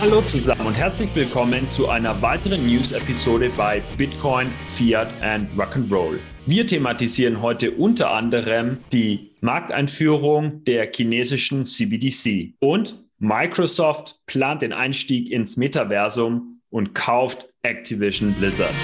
Hallo zusammen und herzlich willkommen zu einer weiteren News-Episode bei Bitcoin, Fiat and Rock'n'Roll. Wir thematisieren heute unter anderem die Markteinführung der chinesischen CBDC und Microsoft plant den Einstieg ins Metaversum und kauft Activision Blizzard.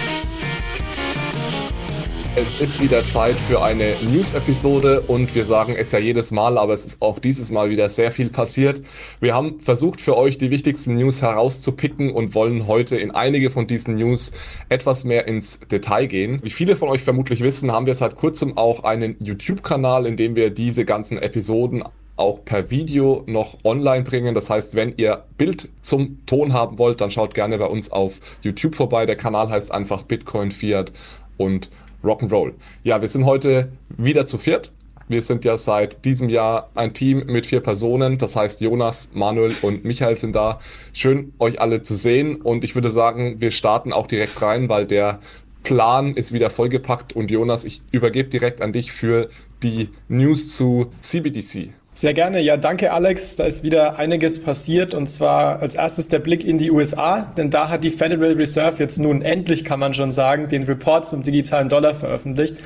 Es ist wieder Zeit für eine News-Episode und wir sagen es ja jedes Mal, aber es ist auch dieses Mal wieder sehr viel passiert. Wir haben versucht für euch die wichtigsten News herauszupicken und wollen heute in einige von diesen News etwas mehr ins Detail gehen. Wie viele von euch vermutlich wissen, haben wir seit kurzem auch einen YouTube-Kanal, in dem wir diese ganzen Episoden auch per Video noch online bringen. Das heißt, wenn ihr Bild zum Ton haben wollt, dann schaut gerne bei uns auf YouTube vorbei. Der Kanal heißt einfach Bitcoin, Fiat und Rock'n'Roll. Ja, wir sind heute wieder zu viert. Wir sind ja seit diesem Jahr ein Team mit vier Personen. Das heißt, Jonas, Manuel und Michael sind da. Schön, euch alle zu sehen. Und ich würde sagen, wir starten auch direkt rein, weil der Plan ist wieder vollgepackt. Und Jonas, ich übergebe direkt an dich für die News zu CBDC. Sehr gerne. Ja, danke Alex. Da ist wieder einiges passiert und zwar als erstes der Blick in die USA, denn da hat die Federal Reserve jetzt nun endlich, kann man schon sagen, den Report zum digitalen Dollar veröffentlicht.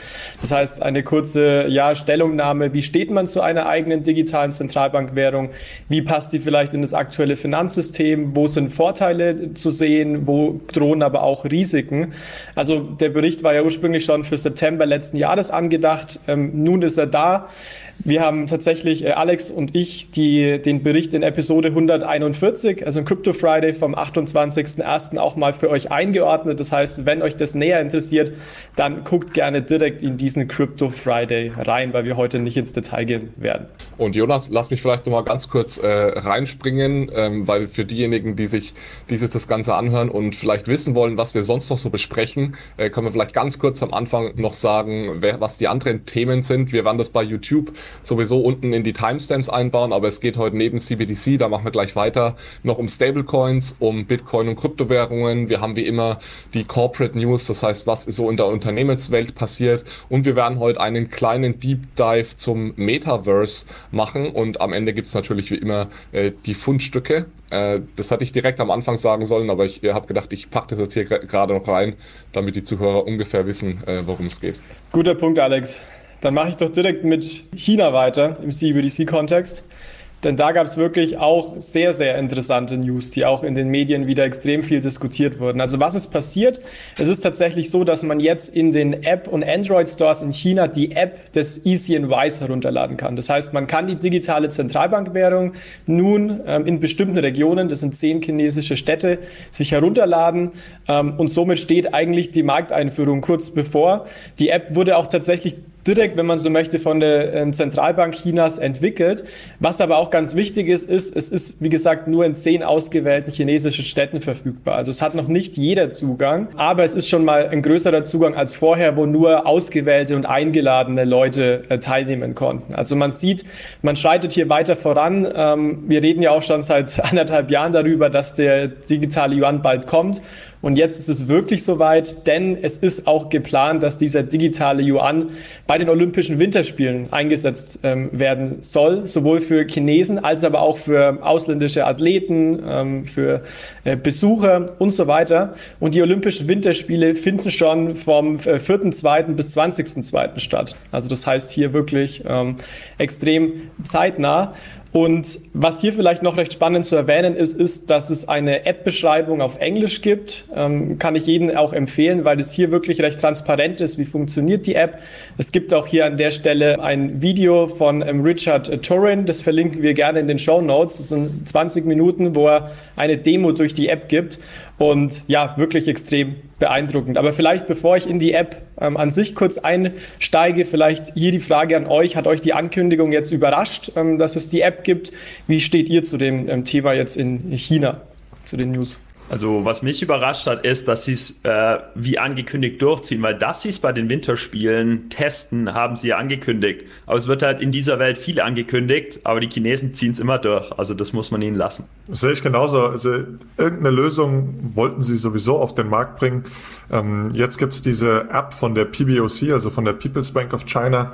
Das heißt, eine kurze ja, Stellungnahme, wie steht man zu einer eigenen digitalen Zentralbankwährung, wie passt die vielleicht in das aktuelle Finanzsystem, wo sind Vorteile zu sehen, wo drohen aber auch Risiken. Also der Bericht war ja ursprünglich schon für September letzten Jahres angedacht, ähm, nun ist er da. Wir haben tatsächlich, äh, Alex und ich, die, den Bericht in Episode 141, also in Crypto Friday vom 28.01. auch mal für euch eingeordnet. Das heißt, wenn euch das näher interessiert, dann guckt gerne direkt in diesen Crypto Friday rein, weil wir heute nicht ins Detail gehen werden. Und Jonas, lass mich vielleicht noch mal ganz kurz äh, reinspringen, ähm, weil für diejenigen, die sich dieses das Ganze anhören und vielleicht wissen wollen, was wir sonst noch so besprechen, äh, können wir vielleicht ganz kurz am Anfang noch sagen, wer, was die anderen Themen sind. Wir werden das bei YouTube sowieso unten in die Timestamps einbauen, aber es geht heute neben CBDC, da machen wir gleich weiter, noch um Stablecoins, um Bitcoin und Kryptowährungen. Wir haben wie immer die Corporate News, das heißt, was ist so in der Unternehmenswelt passiert und wir werden heute einen kleinen Deep Dive zum Metaverse machen und am Ende gibt es natürlich wie immer äh, die Fundstücke. Äh, das hatte ich direkt am Anfang sagen sollen, aber ich habe gedacht, ich packe das jetzt hier gerade noch rein, damit die Zuhörer ungefähr wissen, äh, worum es geht. Guter Punkt, Alex. Dann mache ich doch direkt mit China weiter im CBDC-Kontext. Denn da gab es wirklich auch sehr, sehr interessante News, die auch in den Medien wieder extrem viel diskutiert wurden. Also was ist passiert? Es ist tatsächlich so, dass man jetzt in den App- und Android-Stores in China die App des ECNYs herunterladen kann. Das heißt, man kann die digitale Zentralbankwährung nun ähm, in bestimmten Regionen, das sind zehn chinesische Städte, sich herunterladen. Ähm, und somit steht eigentlich die Markteinführung kurz bevor. Die App wurde auch tatsächlich direkt, wenn man so möchte, von der ähm, Zentralbank Chinas entwickelt. Was aber auch ganz wichtig ist, ist, es ist, wie gesagt, nur in zehn ausgewählten chinesischen Städten verfügbar. Also es hat noch nicht jeder Zugang, aber es ist schon mal ein größerer Zugang als vorher, wo nur ausgewählte und eingeladene Leute äh, teilnehmen konnten. Also man sieht, man schreitet hier weiter voran. Ähm, wir reden ja auch schon seit anderthalb Jahren darüber, dass der digitale Yuan bald kommt. Und jetzt ist es wirklich soweit, denn es ist auch geplant, dass dieser digitale Yuan bei den Olympischen Winterspielen eingesetzt ähm, werden soll, sowohl für Chinesen als aber auch für ausländische Athleten, ähm, für äh, Besucher und so weiter. Und die Olympischen Winterspiele finden schon vom äh, 4.2. bis 20.2. statt. Also das heißt hier wirklich ähm, extrem zeitnah. Und was hier vielleicht noch recht spannend zu erwähnen ist, ist, dass es eine App-Beschreibung auf Englisch gibt. Ähm, kann ich jedem auch empfehlen, weil es hier wirklich recht transparent ist, wie funktioniert die App. Es gibt auch hier an der Stelle ein Video von ähm, Richard Torrin, das verlinken wir gerne in den Show Notes. Das sind 20 Minuten, wo er eine Demo durch die App gibt. Und ja, wirklich extrem beeindruckend. Aber vielleicht, bevor ich in die App ähm, an sich kurz einsteige, vielleicht hier die Frage an euch. Hat euch die Ankündigung jetzt überrascht, ähm, dass es die App gibt? Wie steht ihr zu dem ähm, Thema jetzt in China, zu den News? Also was mich überrascht hat, ist, dass sie es äh, wie angekündigt durchziehen, weil dass sie es bei den Winterspielen testen, haben sie ja angekündigt. Aber es wird halt in dieser Welt viel angekündigt, aber die Chinesen ziehen es immer durch. Also das muss man ihnen lassen. Das sehe ich genauso. Also irgendeine Lösung wollten sie sowieso auf den Markt bringen. Ähm, jetzt gibt es diese App von der PBOC, also von der People's Bank of China.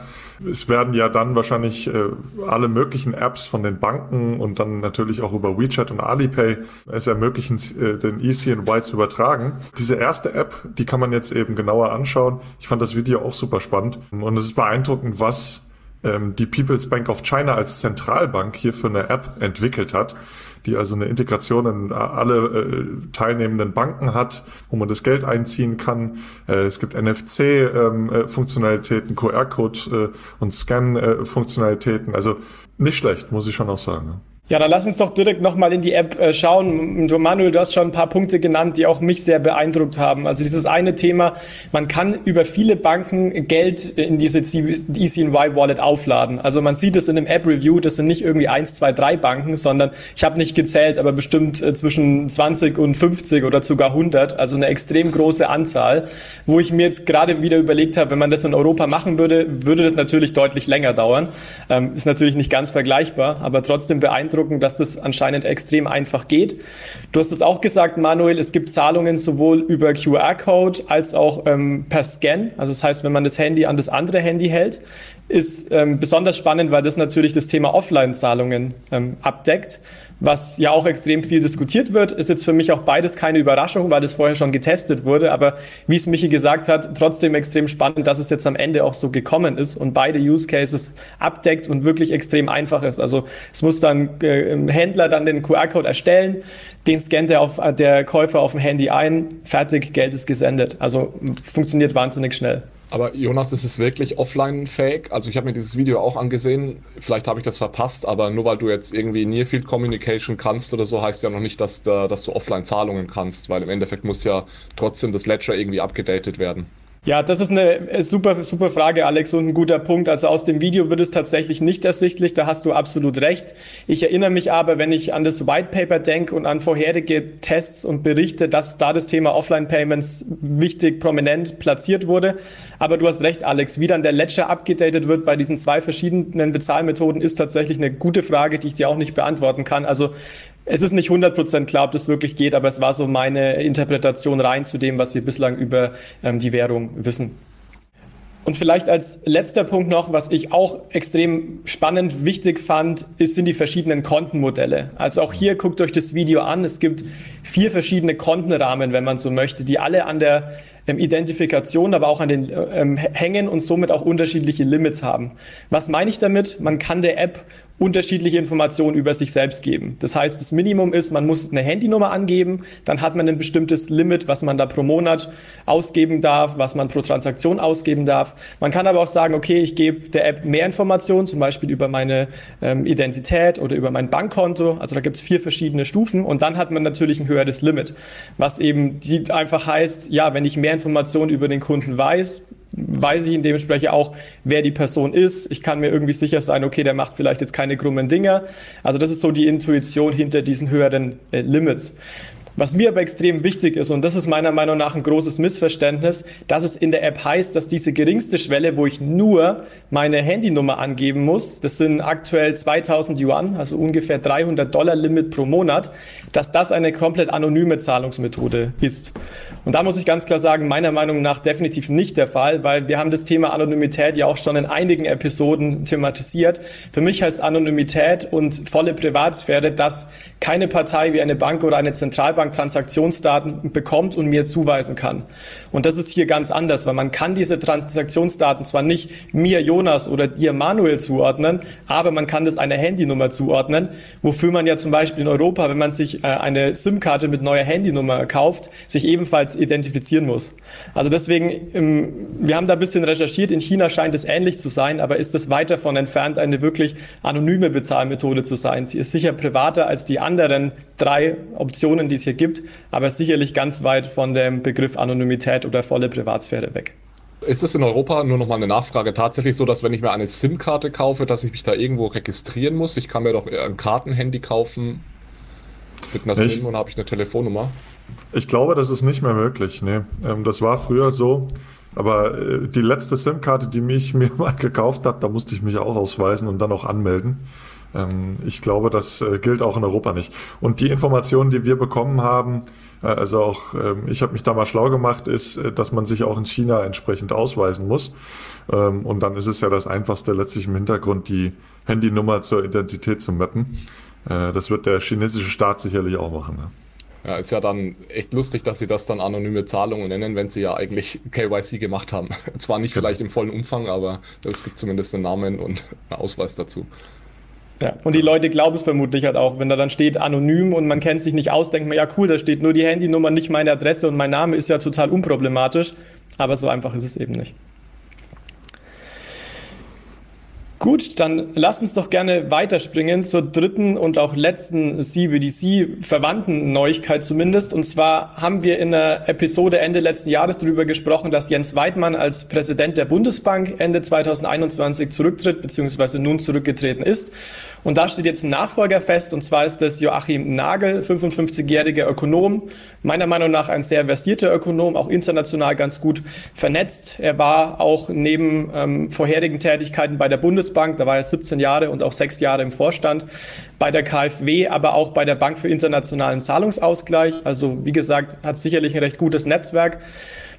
Es werden ja dann wahrscheinlich äh, alle möglichen Apps von den Banken und dann natürlich auch über WeChat und Alipay es ermöglichen, äh, den ECNY zu übertragen. Diese erste App, die kann man jetzt eben genauer anschauen. Ich fand das Video auch super spannend und es ist beeindruckend, was ähm, die People's Bank of China als Zentralbank hier für eine App entwickelt hat, die also eine Integration in alle äh, teilnehmenden Banken hat, wo man das Geld einziehen kann. Äh, es gibt NFC-Funktionalitäten, ähm, äh, QR-Code äh, und Scan-Funktionalitäten. Also nicht schlecht, muss ich schon auch sagen. Ja, dann lass uns doch direkt nochmal in die App äh, schauen. Manuel, du hast schon ein paar Punkte genannt, die auch mich sehr beeindruckt haben. Also dieses eine Thema, man kann über viele Banken Geld in diese ECNY Wallet aufladen. Also man sieht es in einem App-Review, das sind nicht irgendwie eins, zwei, drei Banken, sondern ich habe nicht gezählt, aber bestimmt äh, zwischen 20 und 50 oder sogar 100, also eine extrem große Anzahl, wo ich mir jetzt gerade wieder überlegt habe, wenn man das in Europa machen würde, würde das natürlich deutlich länger dauern. Ähm, ist natürlich nicht ganz vergleichbar, aber trotzdem beeindruckend beeindruckend, dass das anscheinend extrem einfach geht. Du hast es auch gesagt, Manuel, es gibt Zahlungen sowohl über QR-Code als auch ähm, per Scan. Also das heißt, wenn man das Handy an das andere Handy hält, ist ähm, besonders spannend, weil das natürlich das Thema Offline-Zahlungen ähm, abdeckt was ja auch extrem viel diskutiert wird, ist jetzt für mich auch beides keine Überraschung, weil das vorher schon getestet wurde. Aber wie es Michi gesagt hat, trotzdem extrem spannend, dass es jetzt am Ende auch so gekommen ist und beide Use Cases abdeckt und wirklich extrem einfach ist. Also es muss dann äh, Händler dann den QR-Code erstellen, den scannt der, auf, der Käufer auf dem Handy ein, fertig, Geld ist gesendet. Also funktioniert wahnsinnig schnell. Aber Jonas, ist es wirklich offline-fähig? Also ich habe mir dieses Video auch angesehen, vielleicht habe ich das verpasst, aber nur weil du jetzt irgendwie Near Field Communication kannst oder so, heißt ja noch nicht, dass, da, dass du Offline-Zahlungen kannst, weil im Endeffekt muss ja trotzdem das Ledger irgendwie abgedatet werden. Ja, das ist eine super, super Frage, Alex, und ein guter Punkt. Also aus dem Video wird es tatsächlich nicht ersichtlich, da hast du absolut recht. Ich erinnere mich aber, wenn ich an das White Paper denke und an vorherige Tests und Berichte, dass da das Thema Offline Payments wichtig, prominent platziert wurde. Aber du hast recht, Alex, wie dann der Ledger abgedatet wird bei diesen zwei verschiedenen Bezahlmethoden, ist tatsächlich eine gute Frage, die ich dir auch nicht beantworten kann. Also es ist nicht 100% klar, ob das wirklich geht, aber es war so meine Interpretation rein zu dem, was wir bislang über ähm, die Währung wissen. Und vielleicht als letzter Punkt noch, was ich auch extrem spannend, wichtig fand, ist, sind die verschiedenen Kontenmodelle. Also auch hier guckt euch das Video an. Es gibt vier verschiedene Kontenrahmen, wenn man so möchte, die alle an der ähm, Identifikation, aber auch an den ähm, hängen und somit auch unterschiedliche Limits haben. Was meine ich damit? Man kann der App unterschiedliche Informationen über sich selbst geben. Das heißt, das Minimum ist, man muss eine Handynummer angeben, dann hat man ein bestimmtes Limit, was man da pro Monat ausgeben darf, was man pro Transaktion ausgeben darf. Man kann aber auch sagen, okay, ich gebe der App mehr Informationen, zum Beispiel über meine ähm, Identität oder über mein Bankkonto. Also da gibt es vier verschiedene Stufen und dann hat man natürlich ein höheres Limit, was eben die einfach heißt, ja, wenn ich mehr Informationen über den Kunden weiß, weiß ich in dementsprechend auch, wer die Person ist. Ich kann mir irgendwie sicher sein, okay, der macht vielleicht jetzt keine krummen Dinger. Also das ist so die Intuition hinter diesen höheren äh, Limits. Was mir aber extrem wichtig ist, und das ist meiner Meinung nach ein großes Missverständnis, dass es in der App heißt, dass diese geringste Schwelle, wo ich nur meine Handynummer angeben muss, das sind aktuell 2000 Yuan, also ungefähr 300 Dollar Limit pro Monat, dass das eine komplett anonyme Zahlungsmethode ist. Und da muss ich ganz klar sagen, meiner Meinung nach definitiv nicht der Fall, weil wir haben das Thema Anonymität ja auch schon in einigen Episoden thematisiert. Für mich heißt Anonymität und volle Privatsphäre, dass keine Partei wie eine Bank oder eine Zentralbank Datenbank Transaktionsdaten bekommt und mir zuweisen kann. Und das ist hier ganz anders, weil man kann diese Transaktionsdaten zwar nicht mir Jonas oder dir Manuel zuordnen, aber man kann das einer Handynummer zuordnen, wofür man ja zum Beispiel in Europa, wenn man sich äh, eine SIM-Karte mit neuer Handynummer kauft, sich ebenfalls identifizieren muss. Also deswegen, ähm, wir haben da ein bisschen recherchiert, in China scheint es ähnlich zu sein, aber ist es weit davon entfernt, eine wirklich anonyme Bezahlmethode zu sein. Sie ist sicher privater als die anderen drei Optionen, die es hier gibt, aber sicherlich ganz weit von dem Begriff Anonymität oder volle Privatsphäre weg. Ist es in Europa nur noch mal eine Nachfrage tatsächlich so, dass wenn ich mir eine SIM-Karte kaufe, dass ich mich da irgendwo registrieren muss? Ich kann mir doch ein Kartenhandy kaufen mit einer ich, SIM und habe ich eine Telefonnummer. Ich glaube, das ist nicht mehr möglich. Nee. Ähm, das war früher so. Aber äh, die letzte SIM-Karte, die mich mir mal gekauft habe, da musste ich mich auch ausweisen und dann auch anmelden. Ähm, ich glaube, das äh, gilt auch in Europa nicht. Und die Informationen, die wir bekommen haben, äh, also auch ähm, ich habe mich da mal schlau gemacht, ist, dass man sich auch in China entsprechend ausweisen muss. Und dann ist es ja das Einfachste letztlich im Hintergrund, die Handynummer zur Identität zu mappen. Das wird der chinesische Staat sicherlich auch machen. Ne? Ja, ist ja dann echt lustig, dass sie das dann anonyme Zahlungen nennen, wenn sie ja eigentlich KYC gemacht haben. Zwar nicht vielleicht im vollen Umfang, aber es gibt zumindest einen Namen und einen Ausweis dazu. Ja, und die Leute glauben es vermutlich halt auch, wenn da dann steht anonym und man kennt sich nicht aus, denkt man, ja cool, da steht nur die Handynummer, nicht meine Adresse und mein Name ist ja total unproblematisch, aber so einfach ist es eben nicht. Gut, dann lass uns doch gerne weiterspringen zur dritten und auch letzten CBDC-verwandten Neuigkeit zumindest. Und zwar haben wir in der Episode Ende letzten Jahres darüber gesprochen, dass Jens Weidmann als Präsident der Bundesbank Ende 2021 zurücktritt bzw. nun zurückgetreten ist. Und da steht jetzt ein Nachfolger fest, und zwar ist das Joachim Nagel, 55-jähriger Ökonom, meiner Meinung nach ein sehr versierter Ökonom, auch international ganz gut vernetzt. Er war auch neben ähm, vorherigen Tätigkeiten bei der Bundesbank, da war er 17 Jahre und auch sechs Jahre im Vorstand, bei der KfW, aber auch bei der Bank für internationalen Zahlungsausgleich. Also wie gesagt, hat sicherlich ein recht gutes Netzwerk.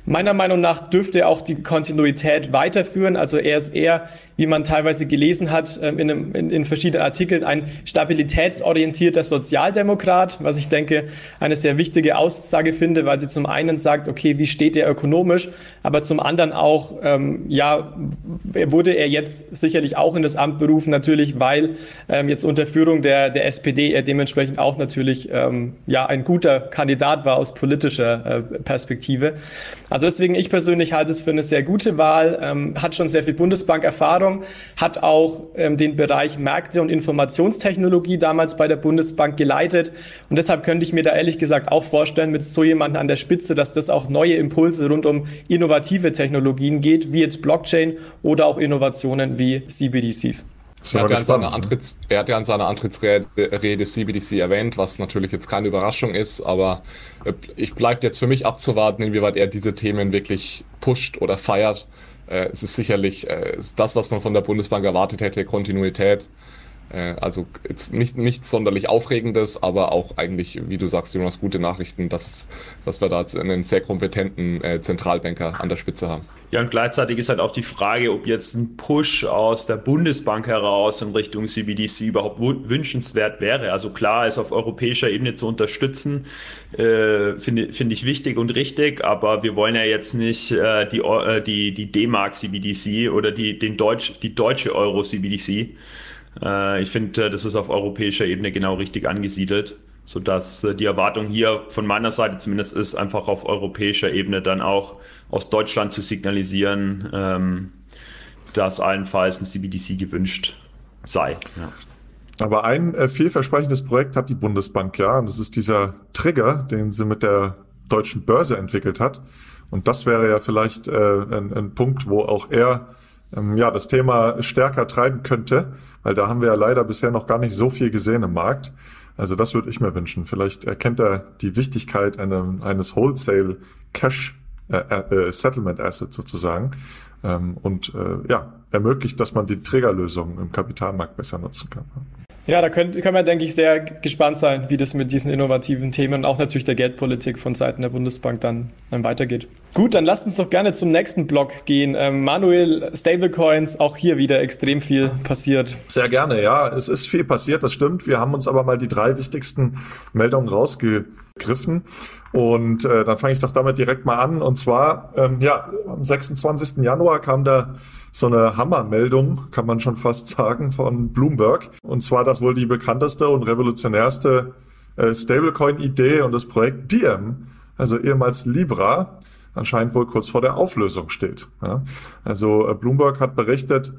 Meiner Meinung nach dürfte er auch die Kontinuität weiterführen. Also er ist eher, wie man teilweise gelesen hat ähm, in, einem, in, in, verschiedenen Artikeln, ein stabilitätsorientierter Sozialdemokrat, was ich denke eine sehr wichtige Aussage finde, weil sie zum einen sagt, okay, wie steht er ökonomisch, aber zum anderen auch, ähm, ja, wurde er jetzt sicherlich auch in das Amt berufen, natürlich, weil ähm, jetzt unter Führung der, der SPD er dementsprechend auch natürlich ähm, ja ein guter Kandidat war aus politischer äh, Perspektive. Also deswegen, ich persönlich halte es für eine sehr gute Wahl, ähm, hat schon sehr viel Bundesbank-Erfahrung, hat auch ähm, den Bereich Märkte und Informationstechnologie damals bei der Bundesbank geleitet. Und deshalb könnte ich mir da ehrlich gesagt auch vorstellen, mit so jemandem an der Spitze, dass das auch neue Impulse rund um innovative Technologien geht, wie jetzt Blockchain oder auch Innovationen wie CBDCs. Er hat, ja spannend, Antritts, er hat, ja an seiner Antrittsrede CBDC erwähnt, was natürlich jetzt keine Überraschung ist, aber äh, ich bleibt jetzt für mich abzuwarten, inwieweit er diese Themen wirklich pusht oder feiert. Äh, es ist sicherlich äh, das, was man von der Bundesbank erwartet hätte, Kontinuität. Äh, also jetzt nicht, nicht sonderlich Aufregendes, aber auch eigentlich, wie du sagst, Jonas, gute Nachrichten, dass, dass wir da jetzt einen sehr kompetenten äh, Zentralbanker an der Spitze haben. Ja, und gleichzeitig ist halt auch die Frage, ob jetzt ein Push aus der Bundesbank heraus in Richtung CBDC überhaupt wünschenswert wäre. Also klar, es auf europäischer Ebene zu unterstützen, äh, finde find ich wichtig und richtig, aber wir wollen ja jetzt nicht äh, die, äh, die, die D-Mark CBDC oder die, den Deutsch, die deutsche Euro CBDC äh, ich finde, äh, das ist auf europäischer Ebene genau richtig angesiedelt, sodass äh, die Erwartung hier von meiner Seite zumindest ist, einfach auf europäischer Ebene dann auch aus Deutschland zu signalisieren, ähm, dass allenfalls ein CBDC gewünscht sei. Ja. Aber ein äh, vielversprechendes Projekt hat die Bundesbank ja, und das ist dieser Trigger, den sie mit der deutschen Börse entwickelt hat. Und das wäre ja vielleicht äh, ein, ein Punkt, wo auch er ähm, ja, das Thema stärker treiben könnte, weil da haben wir ja leider bisher noch gar nicht so viel gesehen im Markt. Also das würde ich mir wünschen. Vielleicht erkennt er die Wichtigkeit einem, eines Wholesale Cash äh, äh, Settlement Asset sozusagen ähm, und äh, ja, ermöglicht, dass man die Trägerlösung im Kapitalmarkt besser nutzen kann. Ja, da können, können wir, denke ich, sehr gespannt sein, wie das mit diesen innovativen Themen und auch natürlich der Geldpolitik von Seiten der Bundesbank dann, dann weitergeht. Gut, dann lasst uns doch gerne zum nächsten Block gehen. Ähm, Manuel, Stablecoins, auch hier wieder extrem viel passiert. Sehr gerne, ja. Es ist viel passiert, das stimmt. Wir haben uns aber mal die drei wichtigsten Meldungen rausgegriffen. Und äh, dann fange ich doch damit direkt mal an. Und zwar, ähm, ja, am 26. Januar kam da so eine Hammermeldung, kann man schon fast sagen, von Bloomberg. Und zwar das wohl die bekannteste und revolutionärste äh, Stablecoin-Idee und das Projekt Diem, also ehemals Libra, anscheinend wohl kurz vor der Auflösung steht. Ja? Also äh, Bloomberg hat berichtet,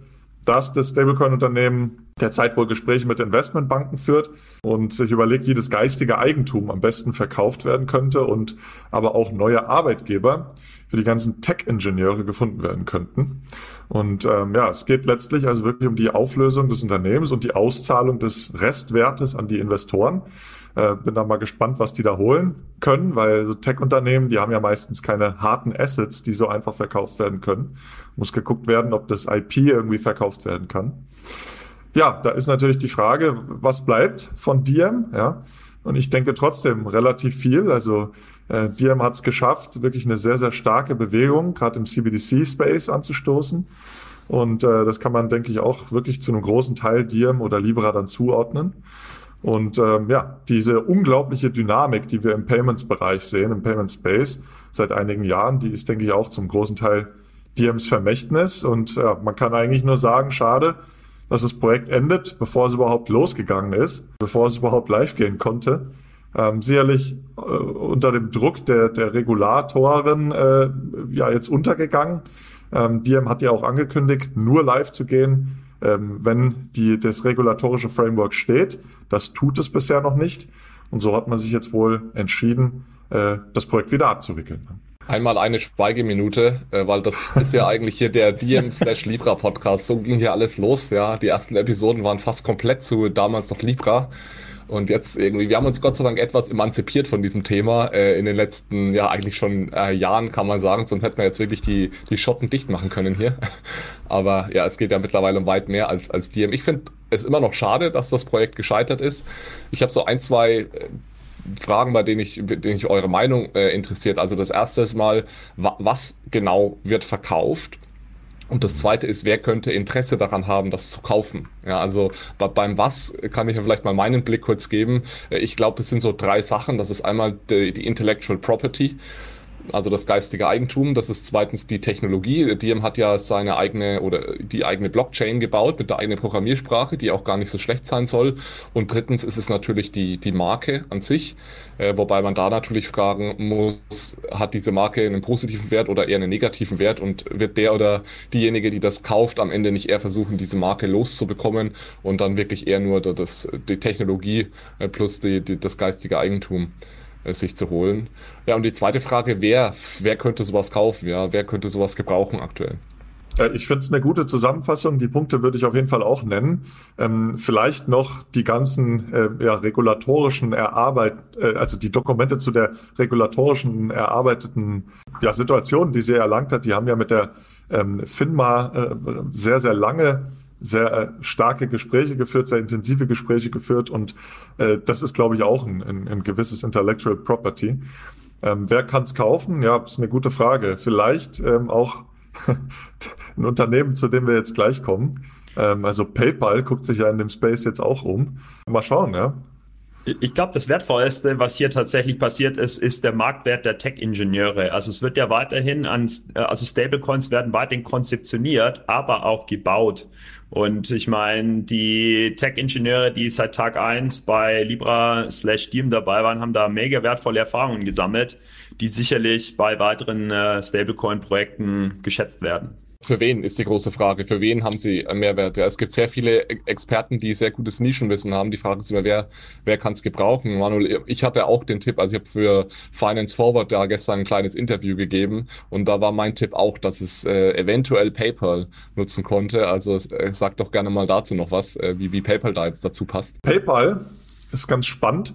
dass das Stablecoin-Unternehmen derzeit wohl Gespräche mit Investmentbanken führt und sich überlegt, wie das geistige Eigentum am besten verkauft werden könnte und aber auch neue Arbeitgeber für die ganzen Tech-Ingenieure gefunden werden könnten. Und ähm, ja, es geht letztlich also wirklich um die Auflösung des Unternehmens und die Auszahlung des Restwertes an die Investoren. Äh, bin da mal gespannt, was die da holen können, weil so Tech-Unternehmen, die haben ja meistens keine harten Assets, die so einfach verkauft werden können. Muss geguckt werden, ob das IP irgendwie verkauft werden kann. Ja, da ist natürlich die Frage, was bleibt von Diem, ja. Und ich denke trotzdem relativ viel. Also äh, Diem hat es geschafft, wirklich eine sehr, sehr starke Bewegung, gerade im CBDC-Space anzustoßen. Und äh, das kann man, denke ich, auch wirklich zu einem großen Teil Diem oder Libra dann zuordnen. Und ähm, ja, diese unglaubliche Dynamik, die wir im Payments-Bereich sehen, im Payment-Space seit einigen Jahren, die ist, denke ich, auch zum großen Teil Diems Vermächtnis. Und ja, man kann eigentlich nur sagen, schade, dass das Projekt endet, bevor es überhaupt losgegangen ist, bevor es überhaupt live gehen konnte. Ähm, sicherlich äh, unter dem Druck der, der Regulatoren äh, ja jetzt untergegangen. Ähm, Diem hat ja auch angekündigt, nur live zu gehen, ähm, wenn die, das regulatorische Framework steht. Das tut es bisher noch nicht. Und so hat man sich jetzt wohl entschieden, äh, das Projekt wieder abzuwickeln. Einmal eine Schweigeminute, äh, weil das ist ja eigentlich hier der DM slash Libra Podcast. So ging hier alles los, ja. Die ersten Episoden waren fast komplett zu damals noch Libra. Und jetzt irgendwie, wir haben uns Gott sei Dank etwas emanzipiert von diesem Thema äh, in den letzten, ja, eigentlich schon äh, Jahren, kann man sagen. Sonst hätten wir jetzt wirklich die, die Schotten dicht machen können hier. Aber ja, es geht ja mittlerweile um weit mehr als, als DM. Ich finde es immer noch schade, dass das Projekt gescheitert ist. Ich habe so ein, zwei äh, Fragen, bei denen ich, denen ich eure Meinung äh, interessiert. Also das erste ist mal, wa was genau wird verkauft? Und das zweite ist, wer könnte Interesse daran haben, das zu kaufen? Ja, also beim Was kann ich ja vielleicht mal meinen Blick kurz geben. Äh, ich glaube, es sind so drei Sachen. Das ist einmal die, die Intellectual Property also das geistige Eigentum. Das ist zweitens die Technologie. Diem hat ja seine eigene oder die eigene Blockchain gebaut mit der eigenen Programmiersprache, die auch gar nicht so schlecht sein soll. Und drittens ist es natürlich die, die Marke an sich, äh, wobei man da natürlich fragen muss, hat diese Marke einen positiven Wert oder eher einen negativen Wert und wird der oder diejenige, die das kauft, am Ende nicht eher versuchen, diese Marke loszubekommen und dann wirklich eher nur das, die Technologie äh, plus die, die, das geistige Eigentum sich zu holen. Ja, und die zweite Frage, wer, wer könnte sowas kaufen? Ja, wer könnte sowas gebrauchen aktuell? Äh, ich finde es eine gute Zusammenfassung. Die Punkte würde ich auf jeden Fall auch nennen. Ähm, vielleicht noch die ganzen äh, ja, regulatorischen Erarbeit, äh, also die Dokumente zu der regulatorischen erarbeiteten ja, Situation, die sie erlangt hat. Die haben ja mit der ähm, FINMA äh, sehr, sehr lange sehr äh, starke Gespräche geführt, sehr intensive Gespräche geführt und äh, das ist, glaube ich, auch ein, ein, ein gewisses Intellectual Property. Ähm, wer kann es kaufen? Ja, ist eine gute Frage. Vielleicht ähm, auch ein Unternehmen, zu dem wir jetzt gleich kommen. Ähm, also PayPal guckt sich ja in dem Space jetzt auch um. Mal schauen, ja. Ich glaube, das Wertvollste, was hier tatsächlich passiert ist, ist der Marktwert der Tech-Ingenieure. Also es wird ja weiterhin an, äh, also Stablecoins werden weiterhin konzeptioniert, aber auch gebaut. Und ich meine, die Tech-Ingenieure, die seit Tag eins bei Libra slash Diem dabei waren, haben da mega wertvolle Erfahrungen gesammelt, die sicherlich bei weiteren äh, Stablecoin-Projekten geschätzt werden. Für wen ist die große Frage? Für wen haben sie einen Mehrwert? Ja, es gibt sehr viele Experten, die sehr gutes Nischenwissen haben. Die fragen sich immer, wer, wer kann es gebrauchen? Manuel, ich hatte auch den Tipp, also ich habe für Finance Forward da gestern ein kleines Interview gegeben und da war mein Tipp auch, dass es äh, eventuell PayPal nutzen konnte. Also äh, sag doch gerne mal dazu noch was, äh, wie, wie PayPal da jetzt dazu passt. PayPal ist ganz spannend.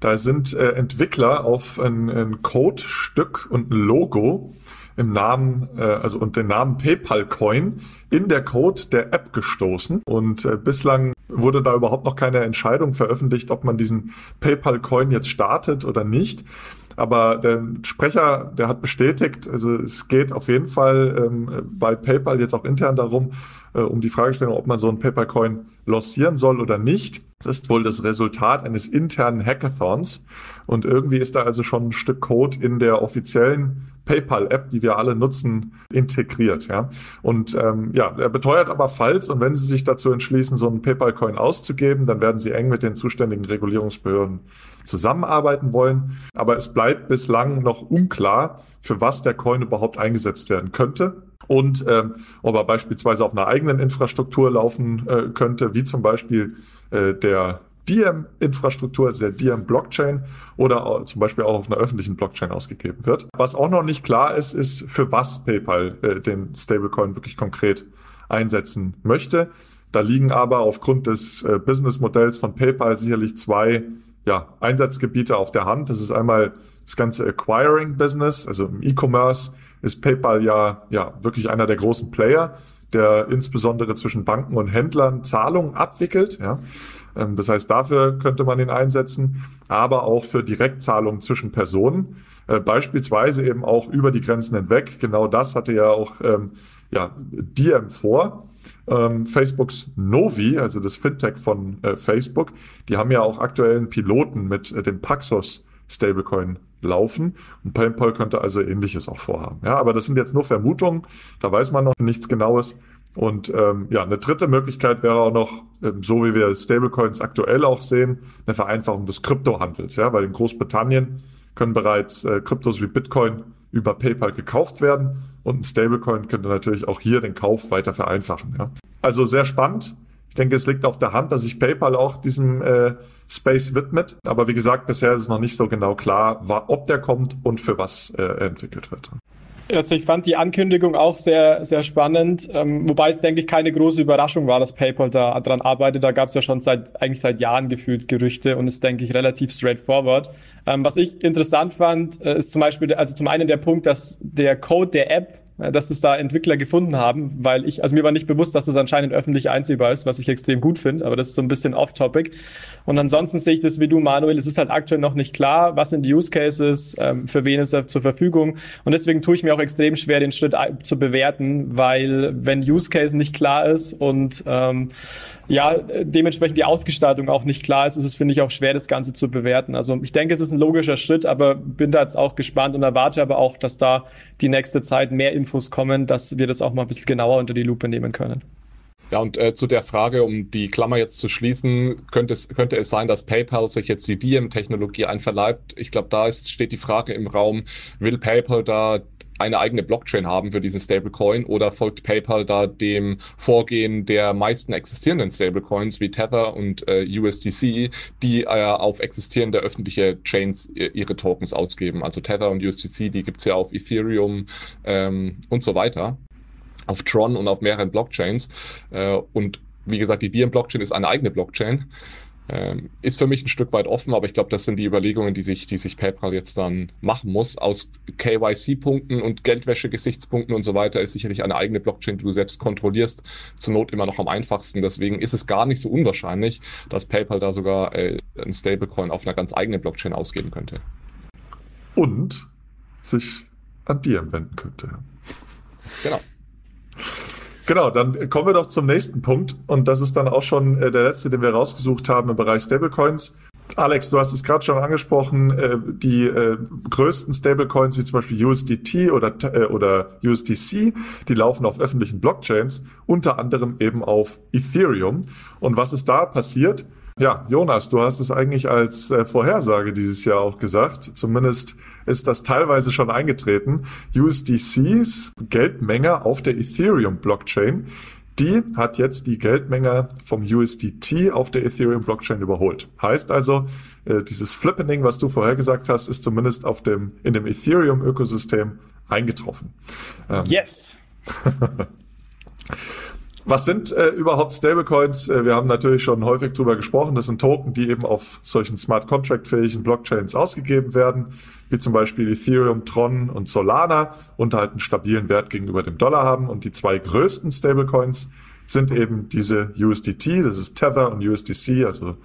Da sind äh, Entwickler auf ein, ein Code-Stück und ein Logo im Namen, äh, also und den Namen PayPal Coin in der Code der App gestoßen. Und äh, bislang wurde da überhaupt noch keine Entscheidung veröffentlicht, ob man diesen PayPal Coin jetzt startet oder nicht. Aber der Sprecher, der hat bestätigt, also es geht auf jeden Fall ähm, bei PayPal jetzt auch intern darum, äh, um die Fragestellung, ob man so einen PayPal-Coin lancieren soll oder nicht. Das ist wohl das Resultat eines internen Hackathons. Und irgendwie ist da also schon ein Stück Code in der offiziellen PayPal-App, die wir alle nutzen, integriert. Ja? Und ähm, ja, er beteuert aber, falls und wenn Sie sich dazu entschließen, so einen PayPal-Coin auszugeben, dann werden Sie eng mit den zuständigen Regulierungsbehörden zusammenarbeiten wollen. Aber es bleibt bislang noch unklar, für was der Coin überhaupt eingesetzt werden könnte und ähm, ob er beispielsweise auf einer eigenen Infrastruktur laufen äh, könnte, wie zum Beispiel äh, der Diem-Infrastruktur, also der Diem-Blockchain oder zum Beispiel auch auf einer öffentlichen Blockchain ausgegeben wird. Was auch noch nicht klar ist, ist, für was PayPal äh, den Stablecoin wirklich konkret einsetzen möchte. Da liegen aber aufgrund des äh, Businessmodells von PayPal sicherlich zwei ja, Einsatzgebiete auf der Hand. Das ist einmal das ganze Acquiring-Business, also im E-Commerce ist PayPal ja, ja wirklich einer der großen Player, der insbesondere zwischen Banken und Händlern Zahlungen abwickelt. Ja. Ähm, das heißt, dafür könnte man ihn einsetzen, aber auch für Direktzahlungen zwischen Personen, äh, beispielsweise eben auch über die Grenzen hinweg. Genau das hatte ja auch ähm, ja, Diem vor. Ähm, Facebooks Novi, also das Fintech von äh, Facebook, die haben ja auch aktuellen Piloten mit äh, dem Paxos Stablecoin laufen. Und PayPal könnte also ähnliches auch vorhaben. Ja, aber das sind jetzt nur Vermutungen, da weiß man noch nichts Genaues. Und ähm, ja, eine dritte Möglichkeit wäre auch noch, ähm, so wie wir Stablecoins aktuell auch sehen, eine Vereinfachung des Kryptohandels. Ja, weil in Großbritannien können bereits äh, Kryptos wie Bitcoin über PayPal gekauft werden und ein Stablecoin könnte natürlich auch hier den Kauf weiter vereinfachen. Ja. Also sehr spannend. Ich denke, es liegt auf der Hand, dass sich PayPal auch diesem äh, Space widmet. Aber wie gesagt, bisher ist es noch nicht so genau klar, ob der kommt und für was äh, er entwickelt wird. Also ich fand die Ankündigung auch sehr, sehr spannend, ähm, wobei es, denke ich, keine große Überraschung war, dass PayPal da dran arbeitet. Da gab es ja schon seit eigentlich seit Jahren gefühlt Gerüchte und ist, denke ich, relativ straightforward. Ähm, was ich interessant fand, äh, ist zum Beispiel, also zum einen der Punkt, dass der Code der App dass es da Entwickler gefunden haben, weil ich, also mir war nicht bewusst, dass das anscheinend öffentlich einsehbar ist, was ich extrem gut finde, aber das ist so ein bisschen off-topic. Und ansonsten sehe ich das wie du, Manuel, es ist halt aktuell noch nicht klar, was sind die Use Cases, ähm, für wen ist er zur Verfügung. Und deswegen tue ich mir auch extrem schwer, den Schritt zu bewerten, weil wenn Use Case nicht klar ist und ähm, ja, dementsprechend die Ausgestaltung auch nicht klar ist, ist es, finde ich, auch schwer, das Ganze zu bewerten. Also ich denke, es ist ein logischer Schritt, aber bin da jetzt auch gespannt und erwarte aber auch, dass da die nächste Zeit mehr Infos kommen, dass wir das auch mal ein bisschen genauer unter die Lupe nehmen können. Ja, und äh, zu der Frage, um die Klammer jetzt zu schließen, könnte es, könnte es sein, dass PayPal sich jetzt die Diem-Technologie einverleibt? Ich glaube, da ist, steht die Frage im Raum, will PayPal da eine eigene Blockchain haben für diesen Stablecoin oder folgt PayPal da dem Vorgehen der meisten existierenden Stablecoins wie Tether und äh, USDC, die äh, auf existierende öffentliche Chains ihre Tokens ausgeben. Also Tether und USDC, die gibt's ja auf Ethereum ähm, und so weiter auf Tron und auf mehreren Blockchains. Äh, und wie gesagt, die Diem-Blockchain ist eine eigene Blockchain. Ähm, ist für mich ein Stück weit offen, aber ich glaube, das sind die Überlegungen, die sich, die sich PayPal jetzt dann machen muss. Aus KYC-Punkten und Geldwäsche-Gesichtspunkten und so weiter ist sicherlich eine eigene Blockchain, die du selbst kontrollierst, zur Not immer noch am einfachsten. Deswegen ist es gar nicht so unwahrscheinlich, dass PayPal da sogar äh, ein Stablecoin auf einer ganz eigenen Blockchain ausgeben könnte. Und sich an dir wenden könnte. Genau. Genau, dann kommen wir doch zum nächsten Punkt. Und das ist dann auch schon äh, der letzte, den wir rausgesucht haben im Bereich Stablecoins. Alex, du hast es gerade schon angesprochen, äh, die äh, größten Stablecoins wie zum Beispiel USDT oder, äh, oder USDC, die laufen auf öffentlichen Blockchains, unter anderem eben auf Ethereum. Und was ist da passiert? Ja, Jonas, du hast es eigentlich als äh, Vorhersage dieses Jahr auch gesagt. Zumindest ist das teilweise schon eingetreten. USDCs Geldmenge auf der Ethereum-Blockchain, die hat jetzt die Geldmenge vom USDT auf der Ethereum-Blockchain überholt. Heißt also, äh, dieses Flippening, was du vorher gesagt hast, ist zumindest auf dem, in dem Ethereum-Ökosystem eingetroffen. Ähm, yes! Was sind äh, überhaupt Stablecoins? Äh, wir haben natürlich schon häufig drüber gesprochen. Das sind Token, die eben auf solchen Smart Contract fähigen Blockchains ausgegeben werden, wie zum Beispiel Ethereum, Tron und Solana und halt einen stabilen Wert gegenüber dem Dollar haben. Und die zwei größten Stablecoins sind eben diese USDT, das ist Tether und USDC, also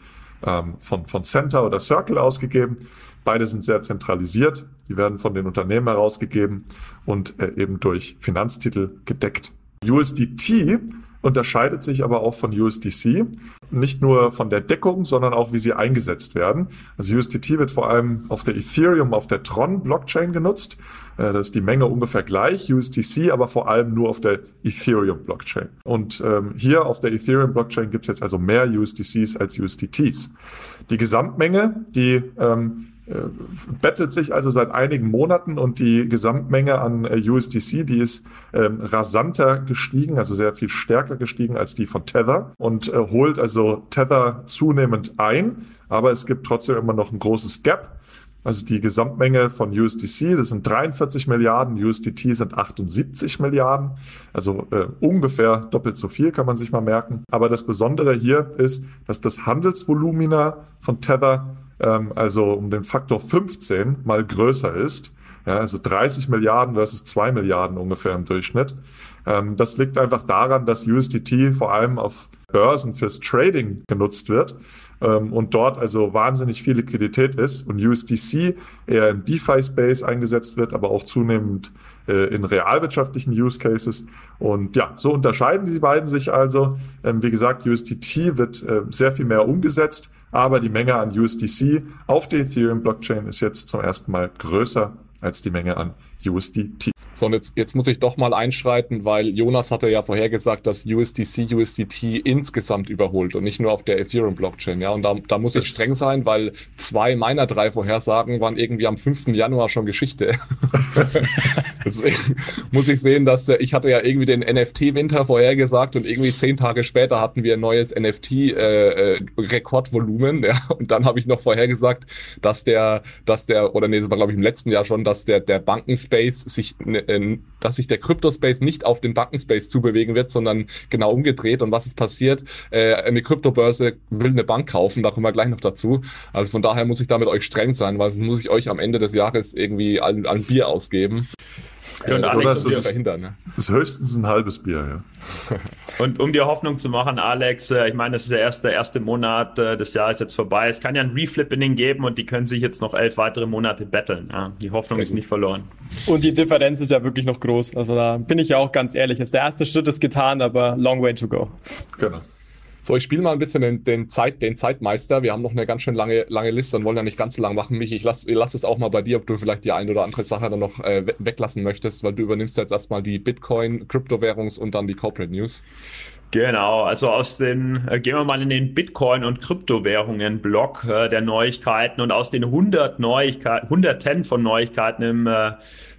ähm, von, von Center oder Circle ausgegeben. Beide sind sehr zentralisiert. Die werden von den Unternehmen herausgegeben und äh, eben durch Finanztitel gedeckt. USDT unterscheidet sich aber auch von USDC. Nicht nur von der Deckung, sondern auch, wie sie eingesetzt werden. Also USDT wird vor allem auf der Ethereum, auf der Tron-Blockchain genutzt. Äh, da ist die Menge ungefähr gleich, USDC aber vor allem nur auf der Ethereum-Blockchain. Und ähm, hier auf der Ethereum-Blockchain gibt es jetzt also mehr USDCs als USDTs. Die Gesamtmenge, die ähm, äh, bettelt sich also seit einigen Monaten und die Gesamtmenge an äh, USDC, die ist ähm, rasanter gestiegen, also sehr viel stärker gestiegen als die von Tether und äh, holt also Tether zunehmend ein, aber es gibt trotzdem immer noch ein großes Gap. Also die Gesamtmenge von USDC, das sind 43 Milliarden, USDT sind 78 Milliarden, also äh, ungefähr doppelt so viel, kann man sich mal merken. Aber das Besondere hier ist, dass das Handelsvolumina von Tether ähm, also um den Faktor 15 mal größer ist. Ja, also 30 Milliarden versus 2 Milliarden ungefähr im Durchschnitt. Ähm, das liegt einfach daran, dass USDT vor allem auf Börsen fürs Trading genutzt wird ähm, und dort also wahnsinnig viel Liquidität ist und USDC eher im DeFi-Space eingesetzt wird, aber auch zunehmend äh, in realwirtschaftlichen Use Cases. Und ja, so unterscheiden die beiden sich also. Ähm, wie gesagt, USDT wird äh, sehr viel mehr umgesetzt, aber die Menge an USDC auf der Ethereum-Blockchain ist jetzt zum ersten Mal größer als die Menge an USDT. So, und jetzt, jetzt muss ich doch mal einschreiten, weil Jonas hatte ja vorhergesagt, dass USDC USDT insgesamt überholt und nicht nur auf der Ethereum-Blockchain. Ja, und da, da muss ich streng sein, weil zwei meiner drei Vorhersagen waren irgendwie am 5. Januar schon Geschichte. Deswegen muss ich sehen, dass äh, ich hatte ja irgendwie den NFT-Winter vorhergesagt und irgendwie zehn Tage später hatten wir ein neues NFT-Rekordvolumen. Äh, äh ja, und dann habe ich noch vorhergesagt, dass der, dass der, oder nee, das war glaube ich im letzten Jahr schon, dass der, der Bankenspace sich ne, äh, dass sich der Kryptospace nicht auf den Bankenspace zubewegen wird, sondern genau umgedreht. Und was ist passiert? Äh, eine Kryptobörse will eine Bank kaufen, da kommen wir gleich noch dazu. Also von daher muss ich da mit euch streng sein, weil sonst muss ich euch am Ende des Jahres irgendwie ein, ein Bier ausgeben. Ja, und Alex, um das verhindern. Ne? ist höchstens ein halbes Bier, ja. und um dir Hoffnung zu machen, Alex, äh, ich meine, das ist der erste, erste Monat äh, des Jahres jetzt vorbei. Es kann ja ein Reflippening geben und die können sich jetzt noch elf weitere Monate betteln. Ja, die Hoffnung ist nicht verloren. Und die Differenz ist ja wirklich noch groß. Also da bin ich ja auch ganz ehrlich. Der erste Schritt ist getan, aber long way to go. Genau. So, ich spiele mal ein bisschen den, den, Zeit, den Zeitmeister. Wir haben noch eine ganz schön lange, lange Liste und wollen ja nicht ganz so lang machen. Mich, ich lasse lass es auch mal bei dir, ob du vielleicht die ein oder andere Sache dann noch äh, weglassen möchtest, weil du übernimmst jetzt erstmal die Bitcoin, Kryptowährungs- und dann die Corporate News. Genau, also aus den, äh, gehen wir mal in den Bitcoin- und Kryptowährungen-Block äh, der Neuigkeiten und aus den 100 Neuigkeiten, hunderten von Neuigkeiten im äh,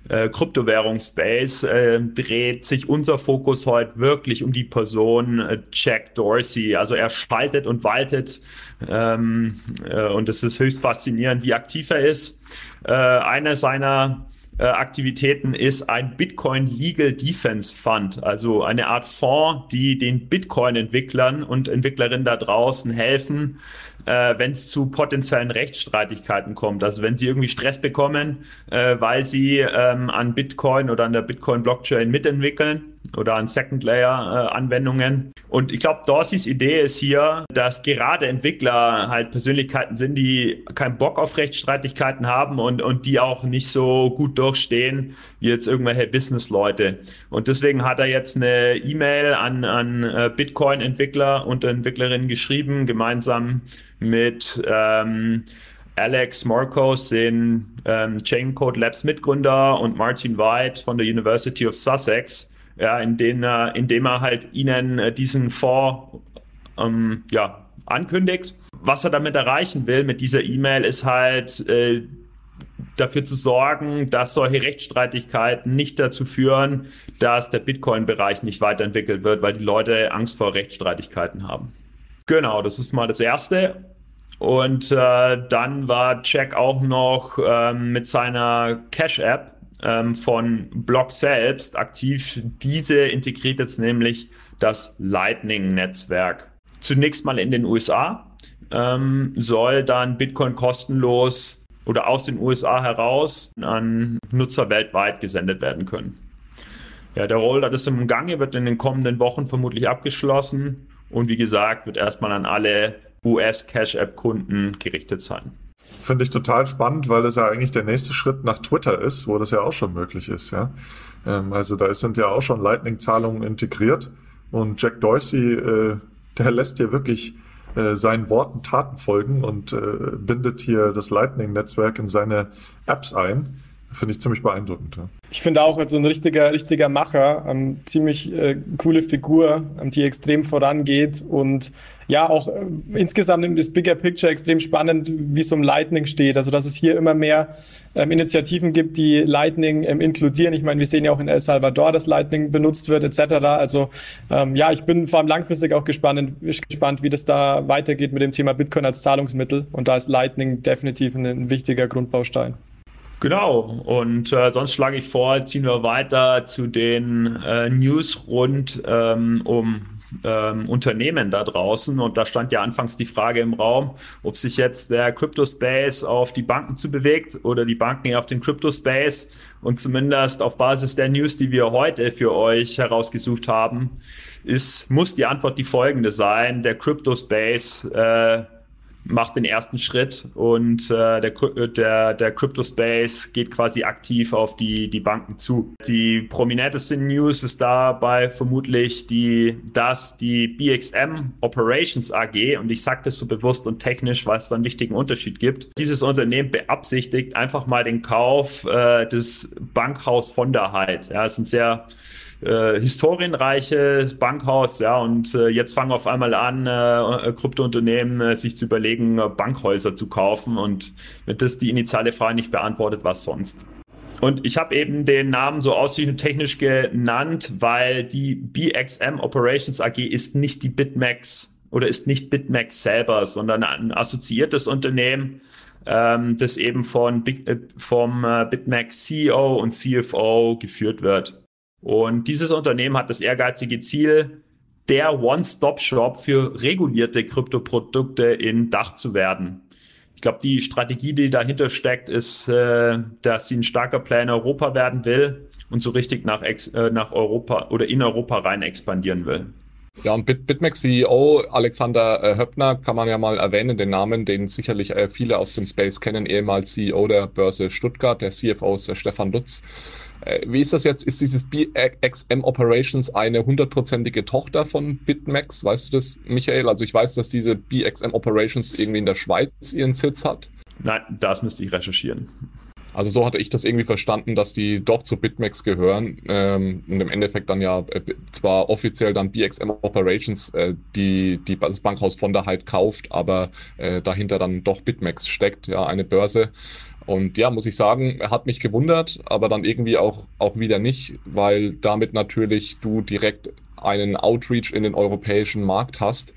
äh, Kryptowährungsspace äh, dreht sich unser Fokus heute wirklich um die Person äh, Jack Dorsey. Also er spaltet und waltet ähm, äh, und es ist höchst faszinierend, wie aktiv er ist. Äh, einer seiner Aktivitäten ist ein Bitcoin Legal Defense Fund, also eine Art Fonds, die den Bitcoin-Entwicklern und Entwicklerinnen da draußen helfen, äh, wenn es zu potenziellen Rechtsstreitigkeiten kommt. Also wenn sie irgendwie Stress bekommen, äh, weil sie ähm, an Bitcoin oder an der Bitcoin-Blockchain mitentwickeln oder an Second Layer äh, Anwendungen. Und ich glaube, Dorsey's Idee ist hier, dass gerade Entwickler halt Persönlichkeiten sind, die keinen Bock auf Rechtsstreitigkeiten haben und, und die auch nicht so gut durchstehen wie jetzt irgendwelche Business-Leute. Und deswegen hat er jetzt eine E-Mail an, an äh, Bitcoin-Entwickler und Entwicklerinnen geschrieben, gemeinsam mit ähm, Alex Marcos, den ähm, Chain Code Labs Mitgründer und Martin White von der University of Sussex ja, in denen er, indem er halt ihnen äh, diesen Fonds ähm, ja, ankündigt. Was er damit erreichen will mit dieser E-Mail ist halt äh, dafür zu sorgen, dass solche Rechtsstreitigkeiten nicht dazu führen, dass der Bitcoin-Bereich nicht weiterentwickelt wird, weil die Leute Angst vor Rechtsstreitigkeiten haben. Genau, das ist mal das Erste. Und äh, dann war Jack auch noch ähm, mit seiner Cash-App ähm, von Block selbst aktiv. Diese integriert jetzt nämlich das Lightning-Netzwerk. Zunächst mal in den USA ähm, soll dann Bitcoin kostenlos oder aus den USA heraus an Nutzer weltweit gesendet werden können. Ja, der Rollout ist im Gange, wird in den kommenden Wochen vermutlich abgeschlossen und wie gesagt, wird erstmal an alle US Cash App Kunden gerichtet sein. Finde ich total spannend, weil das ja eigentlich der nächste Schritt nach Twitter ist, wo das ja auch schon möglich ist, ja. Ähm, also da sind ja auch schon Lightning-Zahlungen integriert und Jack Dorsey, äh, der lässt hier wirklich äh, seinen Worten Taten folgen und äh, bindet hier das Lightning-Netzwerk in seine Apps ein. Finde ich ziemlich beeindruckend. Ja. Ich finde auch so ein richtiger, richtiger Macher, ähm, ziemlich äh, coole Figur, ähm, die extrem vorangeht und ja, auch äh, insgesamt das Bigger Picture extrem spannend, wie es um Lightning steht. Also, dass es hier immer mehr ähm, Initiativen gibt, die Lightning ähm, inkludieren. Ich meine, wir sehen ja auch in El Salvador, dass Lightning benutzt wird, etc. Also, ähm, ja, ich bin vor allem langfristig auch gespannt, gespannt, wie das da weitergeht mit dem Thema Bitcoin als Zahlungsmittel. Und da ist Lightning definitiv ein, ein wichtiger Grundbaustein. Genau, und äh, sonst schlage ich vor, ziehen wir weiter zu den äh, News rund ähm, um ähm, Unternehmen da draußen. Und da stand ja anfangs die Frage im Raum, ob sich jetzt der Crypto-Space auf die Banken zu bewegt oder die Banken auf den Crypto-Space. Und zumindest auf Basis der News, die wir heute für euch herausgesucht haben, ist, muss die Antwort die folgende sein. Der Crypto-Space äh, macht den ersten Schritt und äh, der, der, der Crypto Space geht quasi aktiv auf die, die Banken zu. Die prominenteste News ist dabei vermutlich die, dass die BXM Operations AG, und ich sage das so bewusst und technisch, weil es da einen wichtigen Unterschied gibt, dieses Unternehmen beabsichtigt einfach mal den Kauf äh, des Bankhaus von der Heid. Ja, es ist ein sehr äh, historienreiche Bankhaus, ja, und äh, jetzt fangen auf einmal an, äh, Kryptounternehmen äh, sich zu überlegen, äh, Bankhäuser zu kaufen und wenn das die initiale Frage nicht beantwortet, was sonst? Und ich habe eben den Namen so ausführlich und technisch genannt, weil die BXM Operations AG ist nicht die Bitmax oder ist nicht Bitmax selber, sondern ein assoziiertes Unternehmen, ähm, das eben von Big, äh, vom äh, Bitmax CEO und CFO geführt wird. Und dieses Unternehmen hat das ehrgeizige Ziel, der One-Stop-Shop für regulierte Kryptoprodukte in Dach zu werden. Ich glaube, die Strategie, die dahinter steckt, ist, äh, dass sie ein starker Player in Europa werden will und so richtig nach, äh, nach Europa oder in Europa rein expandieren will. Ja, und Bit BitMEX CEO Alexander äh, Höppner kann man ja mal erwähnen, den Namen, den sicherlich äh, viele aus dem Space kennen, ehemals CEO der Börse Stuttgart, der CFO ist Stefan Lutz. Äh, wie ist das jetzt? Ist dieses BXM Operations eine hundertprozentige Tochter von BitMEX? Weißt du das, Michael? Also ich weiß, dass diese BXM Operations irgendwie in der Schweiz ihren Sitz hat. Nein, das müsste ich recherchieren. Also so hatte ich das irgendwie verstanden, dass die doch zu BitMEX gehören ähm, und im Endeffekt dann ja äh, zwar offiziell dann BXM Operations äh, die, die das Bankhaus von der Heid kauft, aber äh, dahinter dann doch BitMEX steckt, ja eine Börse. Und ja, muss ich sagen, hat mich gewundert, aber dann irgendwie auch, auch wieder nicht, weil damit natürlich du direkt einen Outreach in den europäischen Markt hast.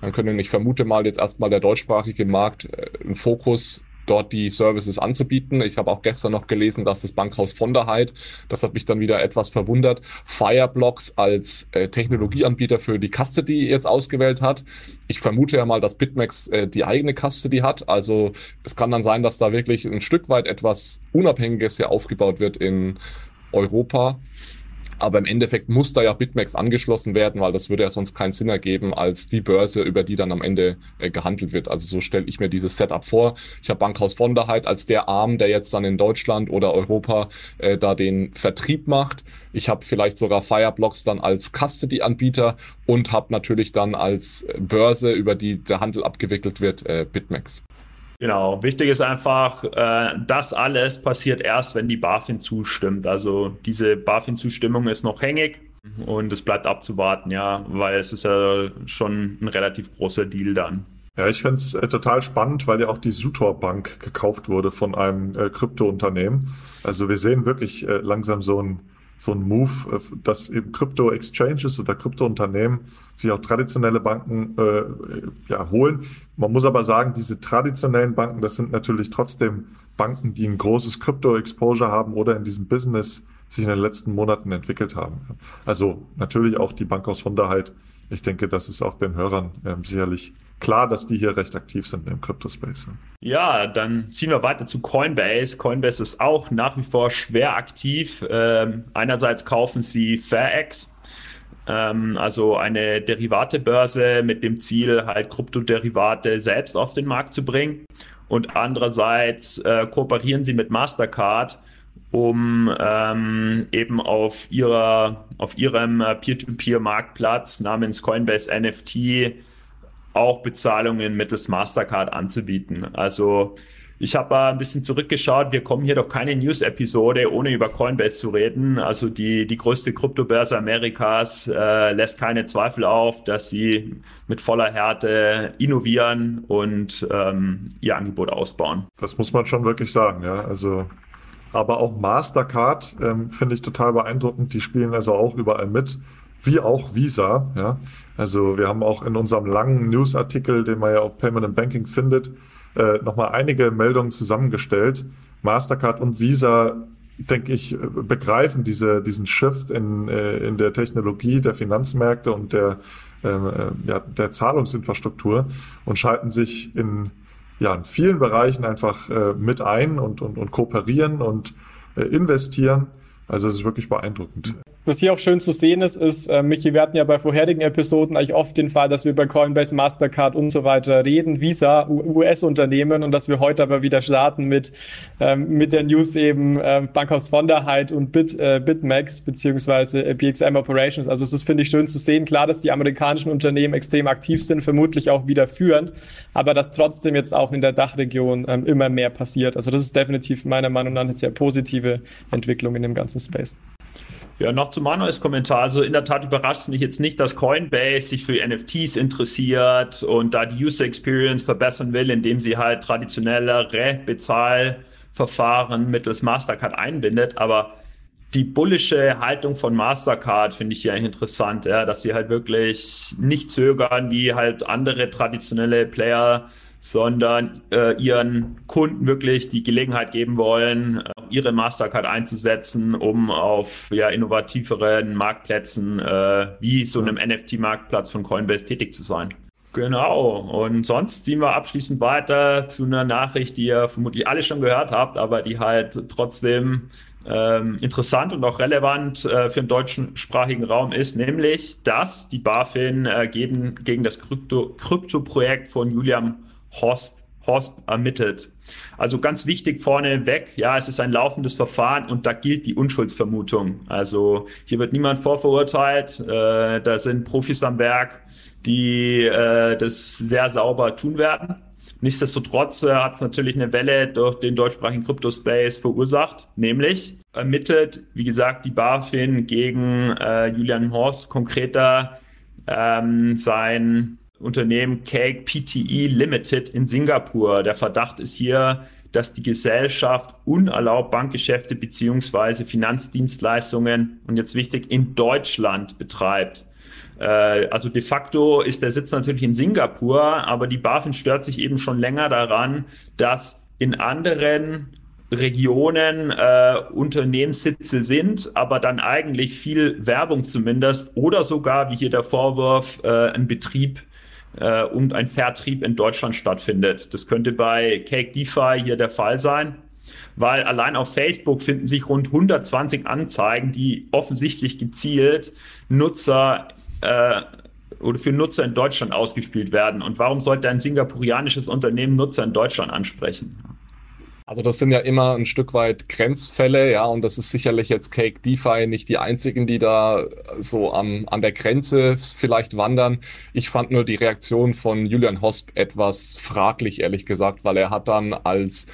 Dann können, ich vermute mal, jetzt erstmal der deutschsprachige Markt äh, einen Fokus dort die Services anzubieten. Ich habe auch gestern noch gelesen, dass das Bankhaus von der Heid, das hat mich dann wieder etwas verwundert, Fireblocks als äh, Technologieanbieter für die Custody jetzt ausgewählt hat. Ich vermute ja mal, dass BitMEX äh, die eigene Custody hat. Also es kann dann sein, dass da wirklich ein Stück weit etwas Unabhängiges hier aufgebaut wird in Europa. Aber im Endeffekt muss da ja BitMEX angeschlossen werden, weil das würde ja sonst keinen Sinn ergeben als die Börse, über die dann am Ende äh, gehandelt wird. Also so stelle ich mir dieses Setup vor. Ich habe Bankhaus von der Heid als der Arm, der jetzt dann in Deutschland oder Europa äh, da den Vertrieb macht. Ich habe vielleicht sogar Fireblocks dann als Custody-Anbieter und habe natürlich dann als Börse, über die der Handel abgewickelt wird, äh, BitMEX. Genau, wichtig ist einfach, äh, das alles passiert erst, wenn die BaFin zustimmt. Also diese BaFin-Zustimmung ist noch hängig und es bleibt abzuwarten, ja, weil es ist ja schon ein relativ großer Deal dann. Ja, ich finde es äh, total spannend, weil ja auch die Sutor Bank gekauft wurde von einem äh, Krypto-Unternehmen. Also wir sehen wirklich äh, langsam so ein so ein Move, äh, dass eben Krypto-Exchanges oder Krypto-Unternehmen sich auch traditionelle Banken äh, ja, holen. Man muss aber sagen, diese traditionellen Banken, das sind natürlich trotzdem Banken, die ein großes Krypto-Exposure haben oder in diesem Business sich in den letzten Monaten entwickelt haben. Also natürlich auch die Bank aus Sonderheit ich denke, das ist auch den Hörern ähm, sicherlich klar, dass die hier recht aktiv sind im Crypto-Space. Ja, dann ziehen wir weiter zu Coinbase. Coinbase ist auch nach wie vor schwer aktiv. Ähm, einerseits kaufen sie FairX, ähm, also eine Derivatebörse mit dem Ziel, halt Kryptoderivate selbst auf den Markt zu bringen. Und andererseits äh, kooperieren sie mit Mastercard um ähm, eben auf ihrer auf ihrem äh, Peer-to-Peer-Marktplatz namens Coinbase NFT auch Bezahlungen mittels Mastercard anzubieten. Also ich habe ein bisschen zurückgeschaut. Wir kommen hier doch keine News-Episode, ohne über Coinbase zu reden. Also die, die größte Kryptobörse Amerikas äh, lässt keine Zweifel auf, dass sie mit voller Härte innovieren und ähm, ihr Angebot ausbauen. Das muss man schon wirklich sagen, ja. Also aber auch Mastercard ähm, finde ich total beeindruckend. Die spielen also auch überall mit, wie auch Visa. Ja? Also wir haben auch in unserem langen Newsartikel, den man ja auf Payment and Banking findet, äh, nochmal einige Meldungen zusammengestellt. Mastercard und Visa denke ich, begreifen diese, diesen Shift in, äh, in der Technologie der Finanzmärkte und der, ähm, äh, ja, der Zahlungsinfrastruktur und schalten sich in, ja, in vielen Bereichen einfach äh, mit ein und, und, und kooperieren und äh, investieren. Also es ist wirklich beeindruckend. Was hier auch schön zu sehen ist, ist, äh, Michi, wir hatten ja bei vorherigen Episoden eigentlich oft den Fall, dass wir bei Coinbase, Mastercard und so weiter reden, Visa, US-Unternehmen und dass wir heute aber wieder starten mit, ähm, mit der News eben äh, Bankhaus Vonderheit und Bit, äh, Bitmax beziehungsweise äh, BXM Operations. Also es ist, finde ich, schön zu sehen. Klar, dass die amerikanischen Unternehmen extrem aktiv sind, vermutlich auch wieder führend, aber dass trotzdem jetzt auch in der Dachregion ähm, immer mehr passiert. Also das ist definitiv meiner Meinung nach eine sehr positive Entwicklung in dem ganzen Space. Ja, noch zu Manuels Kommentar. Also in der Tat überrascht mich jetzt nicht, dass Coinbase sich für NFTs interessiert und da die User Experience verbessern will, indem sie halt traditionellere Bezahlverfahren mittels Mastercard einbindet. Aber die bullische Haltung von Mastercard finde ich ja interessant, ja, dass sie halt wirklich nicht zögern, wie halt andere traditionelle Player sondern äh, ihren Kunden wirklich die Gelegenheit geben wollen, äh, ihre Mastercard einzusetzen, um auf ja, innovativeren Marktplätzen äh, wie so einem NFT-Marktplatz von Coinbase tätig zu sein. Genau. Und sonst ziehen wir abschließend weiter zu einer Nachricht, die ihr vermutlich alle schon gehört habt, aber die halt trotzdem ähm, interessant und auch relevant äh, für den deutschsprachigen Raum ist, nämlich, dass die BaFin äh, gegen, gegen das Krypto-Projekt von Julian Horst, Horst ermittelt. Also ganz wichtig vorneweg, ja, es ist ein laufendes Verfahren und da gilt die Unschuldsvermutung. Also hier wird niemand vorverurteilt, äh, da sind Profis am Werk, die äh, das sehr sauber tun werden. Nichtsdestotrotz äh, hat es natürlich eine Welle durch den deutschsprachigen Crypto-Space verursacht, nämlich ermittelt, wie gesagt, die BaFin gegen äh, Julian Horst, konkreter ähm, sein Unternehmen Cake PTE Limited in Singapur. Der Verdacht ist hier, dass die Gesellschaft unerlaubt Bankgeschäfte beziehungsweise Finanzdienstleistungen und jetzt wichtig in Deutschland betreibt. Äh, also de facto ist der Sitz natürlich in Singapur, aber die BaFin stört sich eben schon länger daran, dass in anderen Regionen äh, Unternehmenssitze sind, aber dann eigentlich viel Werbung zumindest oder sogar, wie hier der Vorwurf, äh, ein Betrieb äh, und ein Vertrieb in Deutschland stattfindet. Das könnte bei Cake DeFi hier der Fall sein, weil allein auf Facebook finden sich rund 120 Anzeigen, die offensichtlich gezielt Nutzer äh, oder für Nutzer in Deutschland ausgespielt werden. Und warum sollte ein singapurianisches Unternehmen Nutzer in Deutschland ansprechen? Also das sind ja immer ein Stück weit Grenzfälle, ja, und das ist sicherlich jetzt Cake DeFi nicht die einzigen, die da so am, an der Grenze vielleicht wandern. Ich fand nur die Reaktion von Julian Hosp etwas fraglich, ehrlich gesagt, weil er hat dann als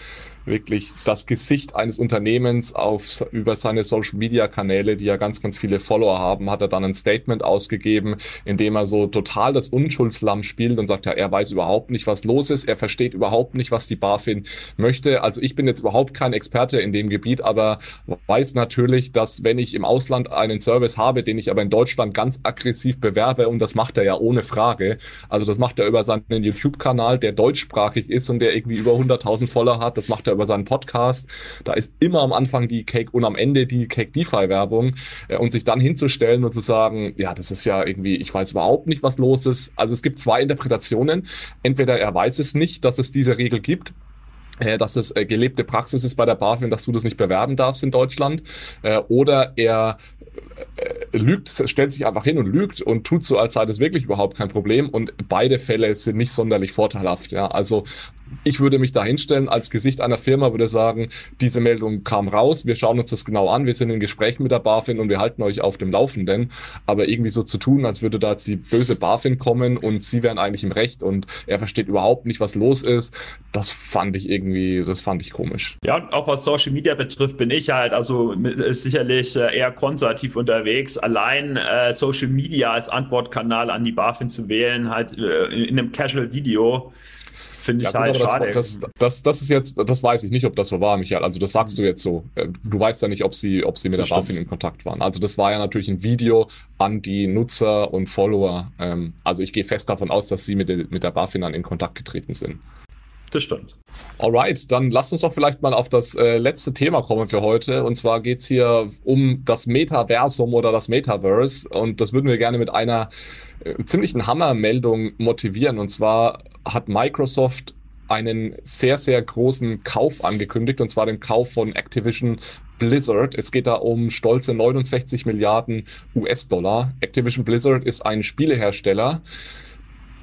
wirklich das Gesicht eines Unternehmens auf, über seine Social Media Kanäle, die ja ganz, ganz viele Follower haben, hat er dann ein Statement ausgegeben, in dem er so total das Unschuldslamm spielt und sagt, ja, er weiß überhaupt nicht, was los ist, er versteht überhaupt nicht, was die BaFin möchte. Also ich bin jetzt überhaupt kein Experte in dem Gebiet, aber weiß natürlich, dass wenn ich im Ausland einen Service habe, den ich aber in Deutschland ganz aggressiv bewerbe, und das macht er ja ohne Frage, also das macht er über seinen YouTube-Kanal, der deutschsprachig ist und der irgendwie über 100.000 Follower hat, das macht er über seinen Podcast. Da ist immer am Anfang die Cake und am Ende die Cake DeFi Werbung äh, und sich dann hinzustellen und zu sagen, ja, das ist ja irgendwie, ich weiß überhaupt nicht, was los ist. Also es gibt zwei Interpretationen. Entweder er weiß es nicht, dass es diese Regel gibt äh, dass es äh, gelebte Praxis ist bei der BaFin, dass du das nicht bewerben darfst in Deutschland. Oder er lügt, stellt sich einfach hin und lügt und tut so, als sei das wirklich überhaupt kein Problem. Und beide Fälle sind nicht sonderlich vorteilhaft. Ja, also ich würde mich da hinstellen als Gesicht einer Firma, würde sagen, diese Meldung kam raus, wir schauen uns das genau an, wir sind in Gesprächen mit der BaFin und wir halten euch auf dem Laufenden. Aber irgendwie so zu tun, als würde da jetzt die böse BaFin kommen und sie wären eigentlich im Recht und er versteht überhaupt nicht, was los ist, das fand ich irgendwie, das fand ich komisch. Ja, auch was Social Media betrifft, bin ich halt also sicherlich äh, eher konservativ unterwegs. Allein äh, Social Media als Antwortkanal an die BaFin zu wählen, halt äh, in einem Casual-Video, finde ich ja, halt schade. Das, das, das, ist jetzt, das weiß ich nicht, ob das so war, Michael. Also das sagst du jetzt so. Äh, du weißt ja nicht, ob sie, ob sie mit das der BaFin in Kontakt waren. Also das war ja natürlich ein Video an die Nutzer und Follower. Ähm, also ich gehe fest davon aus, dass sie mit der, mit der BaFin dann in Kontakt getreten sind. Das stimmt. Alright, dann lasst uns doch vielleicht mal auf das äh, letzte Thema kommen für heute. Und zwar geht's hier um das Metaversum oder das Metaverse. Und das würden wir gerne mit einer äh, ziemlichen Hammermeldung motivieren. Und zwar hat Microsoft einen sehr, sehr großen Kauf angekündigt, und zwar den Kauf von Activision Blizzard. Es geht da um stolze 69 Milliarden US-Dollar. Activision Blizzard ist ein Spielehersteller.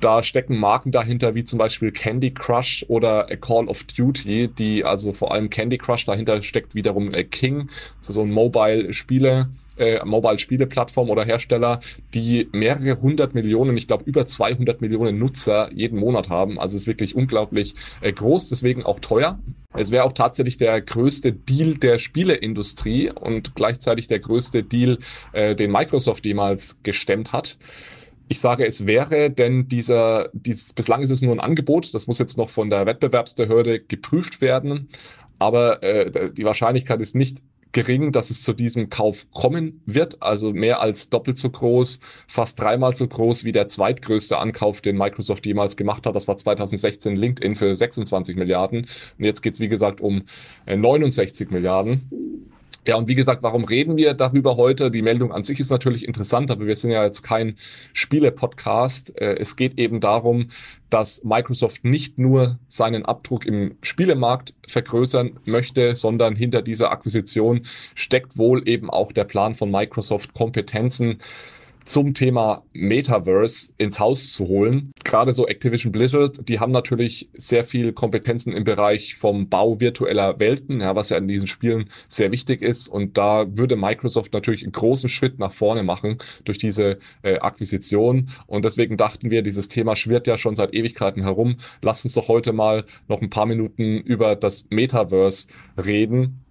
Da stecken Marken dahinter, wie zum Beispiel Candy Crush oder Call of Duty, die also vor allem Candy Crush, dahinter steckt wiederum äh, King, so ein Mobile-Spiele äh, Mobile-Spiele-Plattform oder Hersteller, die mehrere hundert Millionen, ich glaube über 200 Millionen Nutzer jeden Monat haben. Also es ist wirklich unglaublich äh, groß, deswegen auch teuer. Es wäre auch tatsächlich der größte Deal der Spieleindustrie und gleichzeitig der größte Deal, äh, den Microsoft jemals gestemmt hat. Ich sage, es wäre, denn dieser, dies, bislang ist es nur ein Angebot, das muss jetzt noch von der Wettbewerbsbehörde geprüft werden. Aber äh, die Wahrscheinlichkeit ist nicht gering, dass es zu diesem Kauf kommen wird. Also mehr als doppelt so groß, fast dreimal so groß wie der zweitgrößte Ankauf, den Microsoft jemals gemacht hat. Das war 2016 LinkedIn für 26 Milliarden. Und jetzt geht's wie gesagt, um 69 äh, Milliarden. Ja, und wie gesagt, warum reden wir darüber heute? Die Meldung an sich ist natürlich interessant, aber wir sind ja jetzt kein Spiele-Podcast. Äh, es geht eben darum, dass Microsoft nicht nur seinen Abdruck im Spielemarkt vergrößern möchte, sondern hinter dieser Akquisition steckt wohl eben auch der Plan von Microsoft, Kompetenzen zum Thema Metaverse ins Haus zu holen. Gerade so Activision Blizzard, die haben natürlich sehr viel Kompetenzen im Bereich vom Bau virtueller Welten, ja, was ja in diesen Spielen sehr wichtig ist. Und da würde Microsoft natürlich einen großen Schritt nach vorne machen durch diese äh, Akquisition. Und deswegen dachten wir, dieses Thema schwirrt ja schon seit Ewigkeiten herum. Lass uns doch heute mal noch ein paar Minuten über das Metaverse reden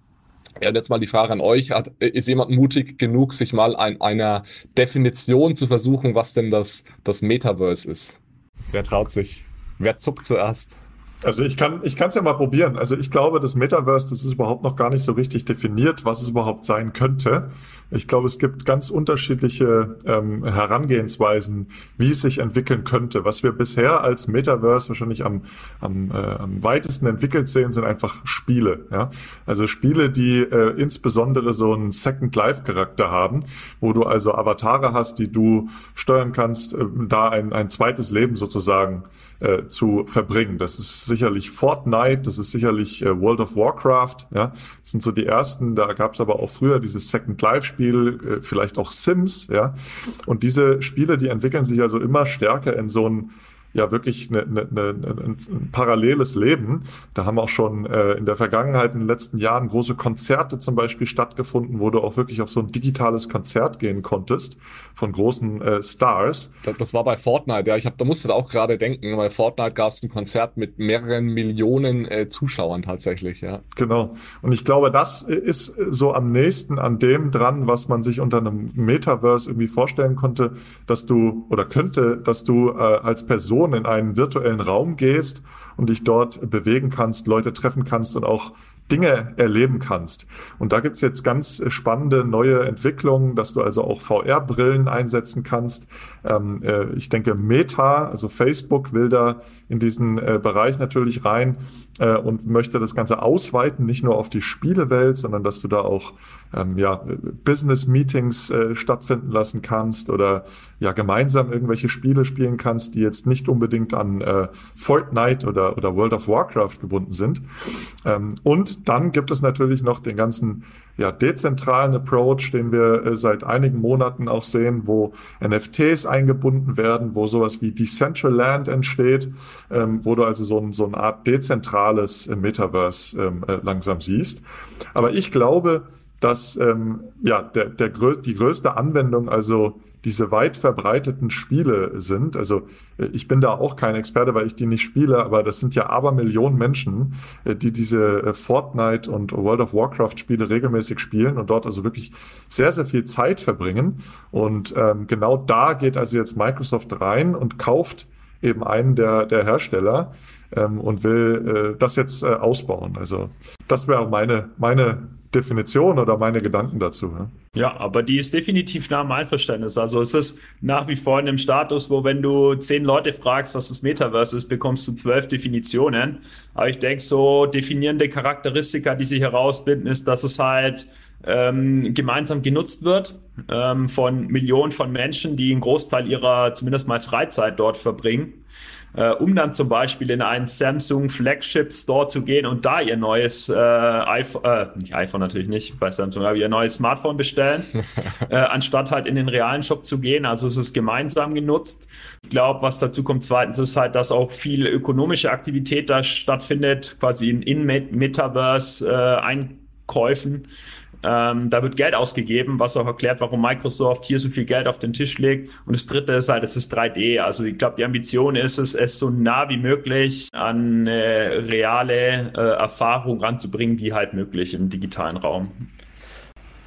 ja, und jetzt mal die Frage an euch. Hat, ist jemand mutig genug, sich mal ein, einer Definition zu versuchen, was denn das, das Metaverse ist? Wer traut sich? Wer zuckt zuerst? Also ich kann ich kann es ja mal probieren. Also ich glaube, das Metaverse, das ist überhaupt noch gar nicht so richtig definiert, was es überhaupt sein könnte. Ich glaube, es gibt ganz unterschiedliche ähm, Herangehensweisen, wie es sich entwickeln könnte. Was wir bisher als Metaverse wahrscheinlich am, am, äh, am weitesten entwickelt sehen, sind einfach Spiele. Ja? Also Spiele, die äh, insbesondere so einen Second Life Charakter haben, wo du also Avatare hast, die du steuern kannst, äh, da ein, ein zweites Leben sozusagen äh, zu verbringen. Das ist sicherlich Fortnite, das ist sicherlich äh, World of Warcraft. Ja, das sind so die ersten. Da gab es aber auch früher dieses Second Life Spiel, äh, vielleicht auch Sims. Ja, und diese Spiele, die entwickeln sich also immer stärker in so ein ja wirklich eine, eine, eine, ein paralleles Leben. Da haben auch schon äh, in der Vergangenheit, in den letzten Jahren große Konzerte zum Beispiel stattgefunden, wo du auch wirklich auf so ein digitales Konzert gehen konntest von großen äh, Stars. Das, das war bei Fortnite, ja. Ich hab, da musste da auch gerade denken, bei Fortnite gab es ein Konzert mit mehreren Millionen äh, Zuschauern tatsächlich, ja. Genau. Und ich glaube, das ist so am nächsten an dem dran, was man sich unter einem Metaverse irgendwie vorstellen konnte, dass du oder könnte, dass du äh, als Person Person in einen virtuellen Raum gehst und dich dort bewegen kannst, Leute treffen kannst und auch Dinge erleben kannst. Und da gibt's jetzt ganz spannende neue Entwicklungen, dass du also auch VR-Brillen einsetzen kannst. Ähm, äh, ich denke, Meta, also Facebook, will da in diesen äh, Bereich natürlich rein äh, und möchte das Ganze ausweiten, nicht nur auf die Spielewelt, sondern dass du da auch ähm, ja, Business-Meetings äh, stattfinden lassen kannst oder ja gemeinsam irgendwelche Spiele spielen kannst, die jetzt nicht unbedingt an äh, Fortnite oder, oder World of Warcraft gebunden sind. Ähm, und dann gibt es natürlich noch den ganzen ja, dezentralen Approach, den wir äh, seit einigen Monaten auch sehen, wo NFTs eingebunden werden, wo sowas wie Decentraland entsteht, ähm, wo du also so, ein, so eine Art dezentrales äh, Metaverse ähm, äh, langsam siehst. Aber ich glaube, dass ähm, ja, der, der, die größte Anwendung, also diese weit verbreiteten Spiele sind. Also äh, ich bin da auch kein Experte, weil ich die nicht spiele, aber das sind ja aber Millionen Menschen, äh, die diese äh, Fortnite und World of Warcraft Spiele regelmäßig spielen und dort also wirklich sehr, sehr viel Zeit verbringen. Und ähm, genau da geht also jetzt Microsoft rein und kauft eben einen der, der Hersteller ähm, und will äh, das jetzt äh, ausbauen. Also das wäre meine, meine Definition oder meine Gedanken dazu. Ja? ja, aber die ist definitiv nah am Einverständnis. Also es ist nach wie vor in einem Status, wo wenn du zehn Leute fragst, was das Metaverse ist, bekommst du zwölf Definitionen. Aber ich denke, so definierende Charakteristika, die sich herausbilden, ist, dass es halt ähm, gemeinsam genutzt wird ähm, von Millionen von Menschen, die einen Großteil ihrer zumindest mal Freizeit dort verbringen äh, um dann zum Beispiel in einen Samsung Flagship Store zu gehen und da ihr neues äh, iPhone, äh, nicht iPhone natürlich nicht bei Samsung, aber ihr neues Smartphone bestellen, äh, anstatt halt in den realen Shop zu gehen. Also es ist gemeinsam genutzt. Ich glaube, was dazu kommt, zweitens ist halt, dass auch viel ökonomische Aktivität da stattfindet, quasi in, in Metaverse äh, Einkäufen. Ähm, da wird Geld ausgegeben, was auch erklärt, warum Microsoft hier so viel Geld auf den Tisch legt. Und das dritte ist halt, es ist 3D. Also ich glaube, die Ambition ist es, es so nah wie möglich an äh, reale äh, Erfahrung ranzubringen, wie halt möglich im digitalen Raum.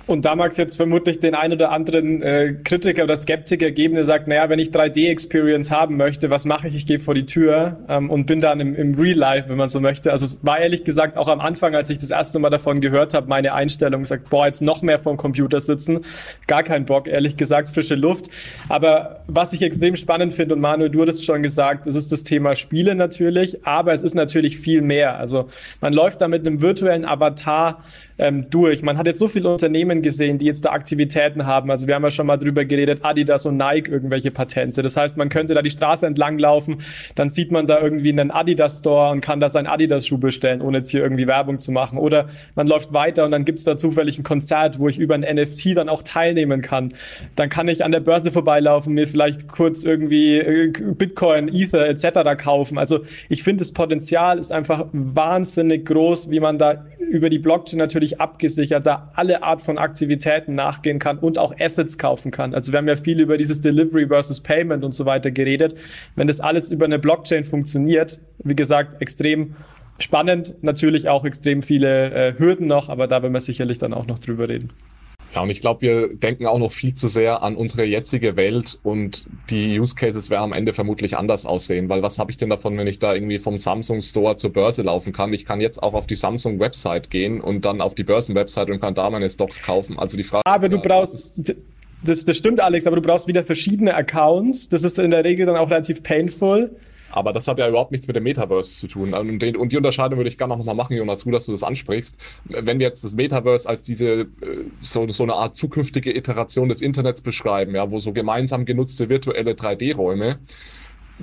Und da mag es jetzt vermutlich den ein oder anderen äh, Kritiker oder Skeptiker geben, der sagt, naja, wenn ich 3D-Experience haben möchte, was mache ich? Ich gehe vor die Tür ähm, und bin dann im, im Real Life, wenn man so möchte. Also es war ehrlich gesagt auch am Anfang, als ich das erste Mal davon gehört habe, meine Einstellung sagt, boah, jetzt noch mehr vorm Computer sitzen. Gar kein Bock, ehrlich gesagt, frische Luft. Aber was ich extrem spannend finde, und Manuel, du hattest schon gesagt, das ist das Thema Spiele natürlich, aber es ist natürlich viel mehr. Also man läuft da mit einem virtuellen Avatar ähm, durch. Man hat jetzt so viele Unternehmen gesehen, die jetzt da Aktivitäten haben. Also wir haben ja schon mal drüber geredet, Adidas und Nike irgendwelche Patente. Das heißt, man könnte da die Straße entlang laufen, dann sieht man da irgendwie einen Adidas Store und kann da sein Adidas Schuh bestellen, ohne jetzt hier irgendwie Werbung zu machen. Oder man läuft weiter und dann gibt's da zufällig ein Konzert, wo ich über ein NFT dann auch teilnehmen kann. Dann kann ich an der Börse vorbeilaufen, mir vielleicht kurz irgendwie äh, Bitcoin, Ether etc. kaufen. Also ich finde, das Potenzial ist einfach wahnsinnig groß, wie man da über die Blockchain natürlich abgesichert da alle Art von Aktivitäten nachgehen kann und auch Assets kaufen kann. Also wir haben ja viel über dieses Delivery versus Payment und so weiter geredet. Wenn das alles über eine Blockchain funktioniert, wie gesagt, extrem spannend, natürlich auch extrem viele äh, Hürden noch, aber da werden wir sicherlich dann auch noch drüber reden. Ja, und ich glaube, wir denken auch noch viel zu sehr an unsere jetzige Welt und die Use Cases werden am Ende vermutlich anders aussehen, weil was habe ich denn davon, wenn ich da irgendwie vom Samsung Store zur Börse laufen kann? Ich kann jetzt auch auf die Samsung Website gehen und dann auf die Börsenwebsite und kann da meine Stocks kaufen. Also die Frage. Aber du brauchst, das, das stimmt, Alex, aber du brauchst wieder verschiedene Accounts. Das ist in der Regel dann auch relativ painful. Aber das hat ja überhaupt nichts mit dem Metaverse zu tun. Und, den, und die Unterscheidung würde ich gerne noch mal machen, Jonas, gut, dass du das ansprichst. Wenn wir jetzt das Metaverse als diese äh, so, so eine Art zukünftige Iteration des Internets beschreiben, ja, wo so gemeinsam genutzte virtuelle 3D-Räume,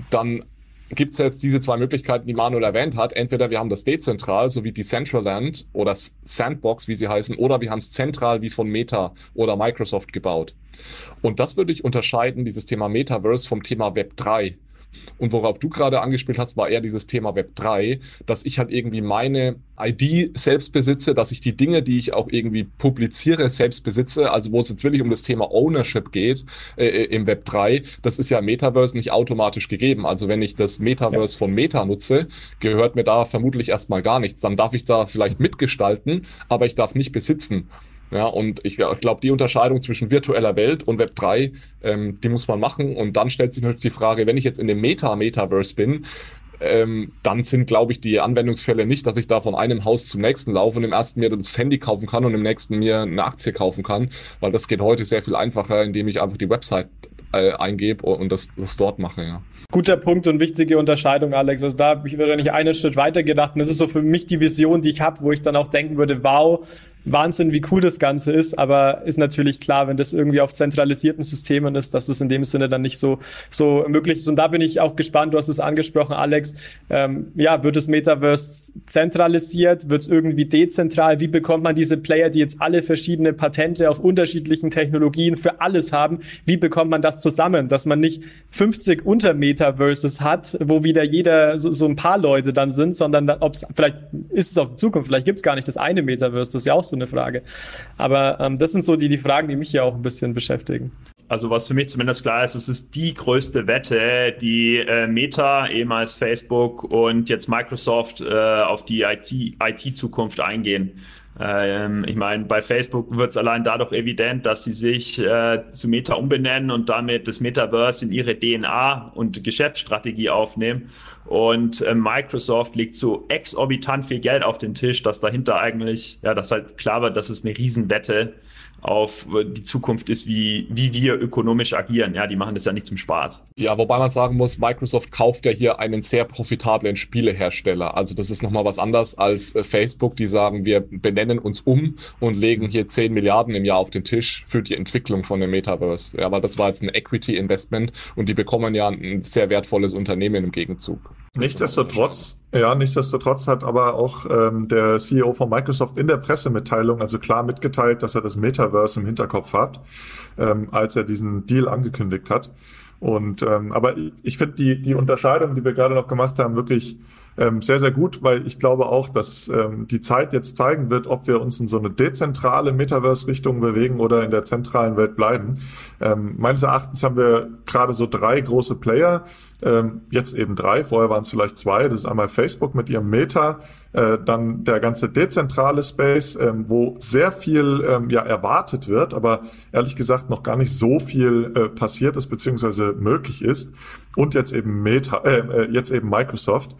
dann gibt es jetzt diese zwei Möglichkeiten, die Manuel erwähnt hat. Entweder wir haben das dezentral, so wie Decentraland oder Sandbox, wie sie heißen, oder wir haben es zentral wie von Meta oder Microsoft gebaut. Und das würde ich unterscheiden, dieses Thema Metaverse vom Thema Web 3. Und worauf du gerade angespielt hast, war eher dieses Thema Web 3, dass ich halt irgendwie meine ID selbst besitze, dass ich die Dinge, die ich auch irgendwie publiziere, selbst besitze. Also wo es jetzt wirklich um das Thema Ownership geht äh, äh im Web 3, das ist ja Metaverse nicht automatisch gegeben. Also wenn ich das Metaverse ja. von Meta nutze, gehört mir da vermutlich erstmal gar nichts. Dann darf ich da vielleicht mitgestalten, aber ich darf nicht besitzen. Ja, und ich, ich glaube, die Unterscheidung zwischen virtueller Welt und Web 3, ähm, die muss man machen. Und dann stellt sich natürlich die Frage, wenn ich jetzt in dem Meta-Metaverse bin, ähm, dann sind, glaube ich, die Anwendungsfälle nicht, dass ich da von einem Haus zum nächsten laufe und im ersten mir das Handy kaufen kann und im nächsten mir eine Aktie kaufen kann, weil das geht heute sehr viel einfacher, indem ich einfach die Website äh, eingebe und das, das dort mache, ja. Guter Punkt und wichtige Unterscheidung, Alex. Also da habe ich wahrscheinlich einen Schritt weiter gedacht. Und das ist so für mich die Vision, die ich habe, wo ich dann auch denken würde, wow, Wahnsinn, wie cool das Ganze ist, aber ist natürlich klar, wenn das irgendwie auf zentralisierten Systemen ist, dass es in dem Sinne dann nicht so, so möglich ist. Und da bin ich auch gespannt, du hast es angesprochen, Alex. Ähm, ja, wird das Metaverse zentralisiert? Wird es irgendwie dezentral? Wie bekommt man diese Player, die jetzt alle verschiedene Patente auf unterschiedlichen Technologien für alles haben? Wie bekommt man das zusammen, dass man nicht 50 Unter-Metaverses hat, wo wieder jeder so, so ein paar Leute dann sind, sondern ob es vielleicht ist es auch in Zukunft, vielleicht gibt es gar nicht das eine Metaverse, das ist ja auch so eine Frage. Aber ähm, das sind so die, die Fragen, die mich ja auch ein bisschen beschäftigen. Also was für mich zumindest klar ist, es ist die größte Wette, die äh, Meta, ehemals Facebook und jetzt Microsoft äh, auf die IT-Zukunft IT eingehen. Ähm, ich meine, bei Facebook wird es allein dadurch evident, dass sie sich äh, zu Meta umbenennen und damit das Metaverse in ihre DNA und Geschäftsstrategie aufnehmen. Und äh, Microsoft legt so exorbitant viel Geld auf den Tisch, dass dahinter eigentlich, ja, das halt klar wird, dass es eine Riesenwette auf die Zukunft ist, wie, wie wir ökonomisch agieren. Ja, die machen das ja nicht zum Spaß. Ja, wobei man sagen muss, Microsoft kauft ja hier einen sehr profitablen Spielehersteller. Also das ist nochmal was anderes als äh, Facebook, die sagen, wir benennen uns um und legen hier 10 Milliarden im Jahr auf den Tisch für die Entwicklung von dem Metaverse. Ja, weil das war jetzt ein Equity-Investment und die bekommen ja ein sehr wertvolles Unternehmen im Gegenzug. Nichtsdestotrotz, ja, nichtsdestotrotz hat aber auch ähm, der CEO von Microsoft in der Pressemitteilung also klar mitgeteilt, dass er das Metaverse im Hinterkopf hat, ähm, als er diesen Deal angekündigt hat. Und ähm, aber ich, ich finde die die Unterscheidung, die wir gerade noch gemacht haben, wirklich ähm, sehr, sehr gut, weil ich glaube auch, dass ähm, die Zeit jetzt zeigen wird, ob wir uns in so eine dezentrale Metaverse-Richtung bewegen oder in der zentralen Welt bleiben. Ähm, meines Erachtens haben wir gerade so drei große Player, ähm, jetzt eben drei, vorher waren es vielleicht zwei. Das ist einmal Facebook mit ihrem Meta, äh, dann der ganze dezentrale Space, ähm, wo sehr viel ähm, ja erwartet wird, aber ehrlich gesagt noch gar nicht so viel äh, passiert ist beziehungsweise möglich ist. Und jetzt eben Meta, äh, äh jetzt eben Microsoft.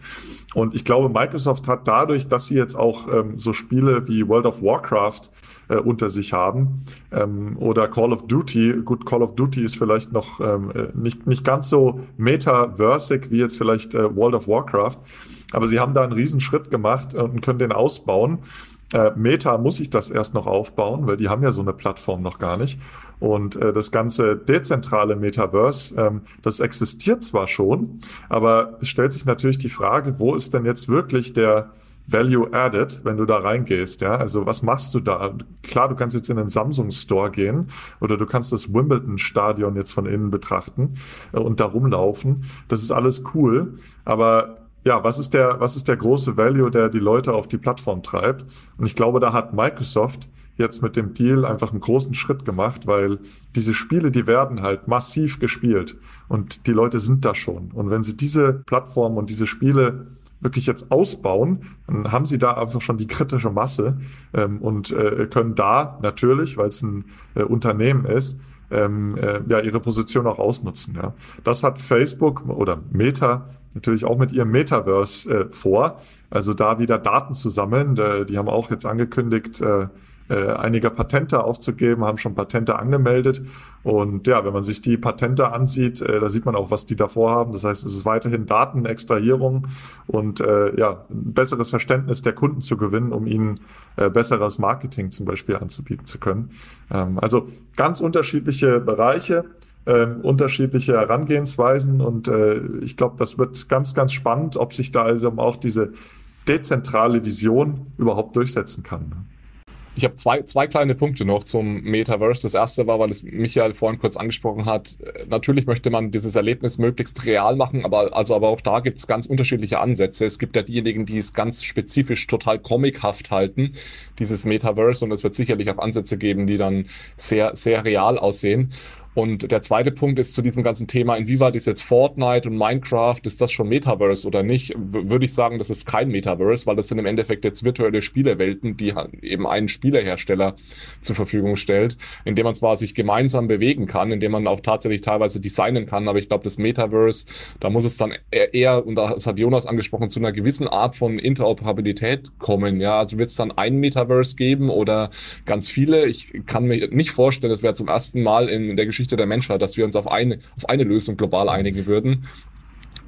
Und ich glaube, Microsoft hat dadurch, dass sie jetzt auch ähm, so Spiele wie World of Warcraft äh, unter sich haben ähm, oder Call of Duty, gut, Call of Duty ist vielleicht noch ähm, äh, nicht, nicht ganz so metaversig wie jetzt vielleicht äh, World of Warcraft, aber sie haben da einen Riesenschritt gemacht und können den ausbauen. Äh, Meta muss ich das erst noch aufbauen, weil die haben ja so eine Plattform noch gar nicht. Und äh, das ganze dezentrale Metaverse, ähm, das existiert zwar schon, aber es stellt sich natürlich die Frage, wo ist denn jetzt wirklich der Value added, wenn du da reingehst, ja? Also was machst du da? Klar, du kannst jetzt in den Samsung Store gehen oder du kannst das Wimbledon Stadion jetzt von innen betrachten äh, und da rumlaufen. Das ist alles cool, aber ja, was ist der, was ist der große Value, der die Leute auf die Plattform treibt? Und ich glaube, da hat Microsoft jetzt mit dem Deal einfach einen großen Schritt gemacht, weil diese Spiele, die werden halt massiv gespielt und die Leute sind da schon. Und wenn sie diese Plattform und diese Spiele wirklich jetzt ausbauen, dann haben sie da einfach schon die kritische Masse ähm, und äh, können da natürlich, weil es ein äh, Unternehmen ist, ähm, äh, ja ihre Position auch ausnutzen. Ja. Das hat Facebook oder Meta natürlich auch mit ihrem Metaverse äh, vor. Also da wieder Daten zu sammeln. die haben auch jetzt angekündigt, äh, äh, einige Patente aufzugeben, haben schon Patente angemeldet. Und ja, wenn man sich die Patente ansieht, äh, da sieht man auch, was die davor haben. Das heißt, es ist weiterhin Datenextrahierung und äh, ja, ein besseres Verständnis der Kunden zu gewinnen, um ihnen äh, besseres Marketing zum Beispiel anzubieten zu können. Ähm, also ganz unterschiedliche Bereiche ähm, unterschiedliche Herangehensweisen und äh, ich glaube, das wird ganz, ganz spannend, ob sich da also auch diese dezentrale Vision überhaupt durchsetzen kann. Ich habe zwei, zwei kleine Punkte noch zum Metaverse. Das erste war, weil es Michael vorhin kurz angesprochen hat. Natürlich möchte man dieses Erlebnis möglichst real machen, aber also aber auch da gibt es ganz unterschiedliche Ansätze. Es gibt ja diejenigen, die es ganz spezifisch total comichaft halten, dieses Metaverse, und es wird sicherlich auch Ansätze geben, die dann sehr, sehr real aussehen. Und der zweite Punkt ist zu diesem ganzen Thema, inwieweit ist jetzt Fortnite und Minecraft, ist das schon Metaverse oder nicht? W würde ich sagen, das ist kein Metaverse, weil das sind im Endeffekt jetzt virtuelle Spielewelten, die eben einen Spielehersteller zur Verfügung stellt, in dem man zwar sich gemeinsam bewegen kann, in dem man auch tatsächlich teilweise designen kann, aber ich glaube, das Metaverse, da muss es dann eher, und das hat Jonas angesprochen, zu einer gewissen Art von Interoperabilität kommen. Ja, also wird es dann ein Metaverse geben oder ganz viele? Ich kann mir nicht vorstellen, es wäre zum ersten Mal in der Geschichte Geschichte der Menschheit, dass wir uns auf eine, auf eine Lösung global einigen würden.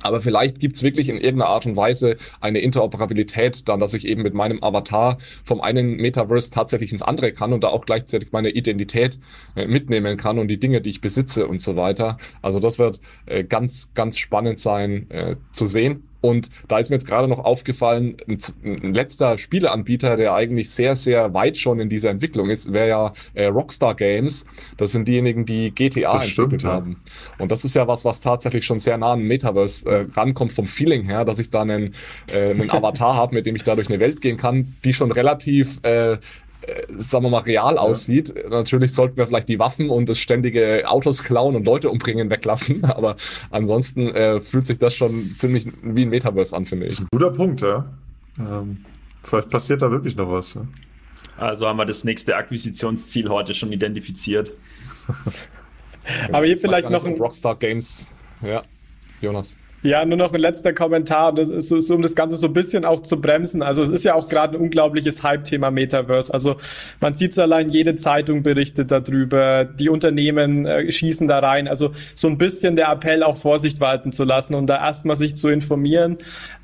Aber vielleicht gibt's wirklich in irgendeiner Art und Weise eine Interoperabilität dann, dass ich eben mit meinem Avatar vom einen Metaverse tatsächlich ins andere kann und da auch gleichzeitig meine Identität äh, mitnehmen kann und die Dinge, die ich besitze und so weiter. Also das wird äh, ganz, ganz spannend sein äh, zu sehen. Und da ist mir jetzt gerade noch aufgefallen, ein, ein, letzter Spieleanbieter, der eigentlich sehr, sehr weit schon in dieser Entwicklung ist, wäre ja äh, Rockstar Games. Das sind diejenigen, die GTA das entwickelt stimmt, haben. Ja. Und das ist ja was, was tatsächlich schon sehr nah an Metaverse äh, rankommt vom Feeling her, dass ich da einen, äh, einen Avatar habe, mit dem ich da durch eine Welt gehen kann, die schon relativ äh, sagen wir mal, real ja. aussieht. Natürlich sollten wir vielleicht die Waffen und das ständige Autos klauen und Leute umbringen weglassen, aber ansonsten äh, fühlt sich das schon ziemlich wie ein Metaverse an, finde ich. Das ist ein guter Punkt, ja. Ähm, vielleicht passiert da wirklich noch was. Ja? Also haben wir das nächste Akquisitionsziel heute schon identifiziert. Aber hier vielleicht noch ein Rockstar Games. Ja, Jonas. Ja, nur noch ein letzter Kommentar, das ist so, um das Ganze so ein bisschen auch zu bremsen. Also es ist ja auch gerade ein unglaubliches Hype-Thema Metaverse. Also man sieht es allein, jede Zeitung berichtet darüber, die Unternehmen äh, schießen da rein. Also so ein bisschen der Appell, auch Vorsicht walten zu lassen und da erstmal sich zu informieren,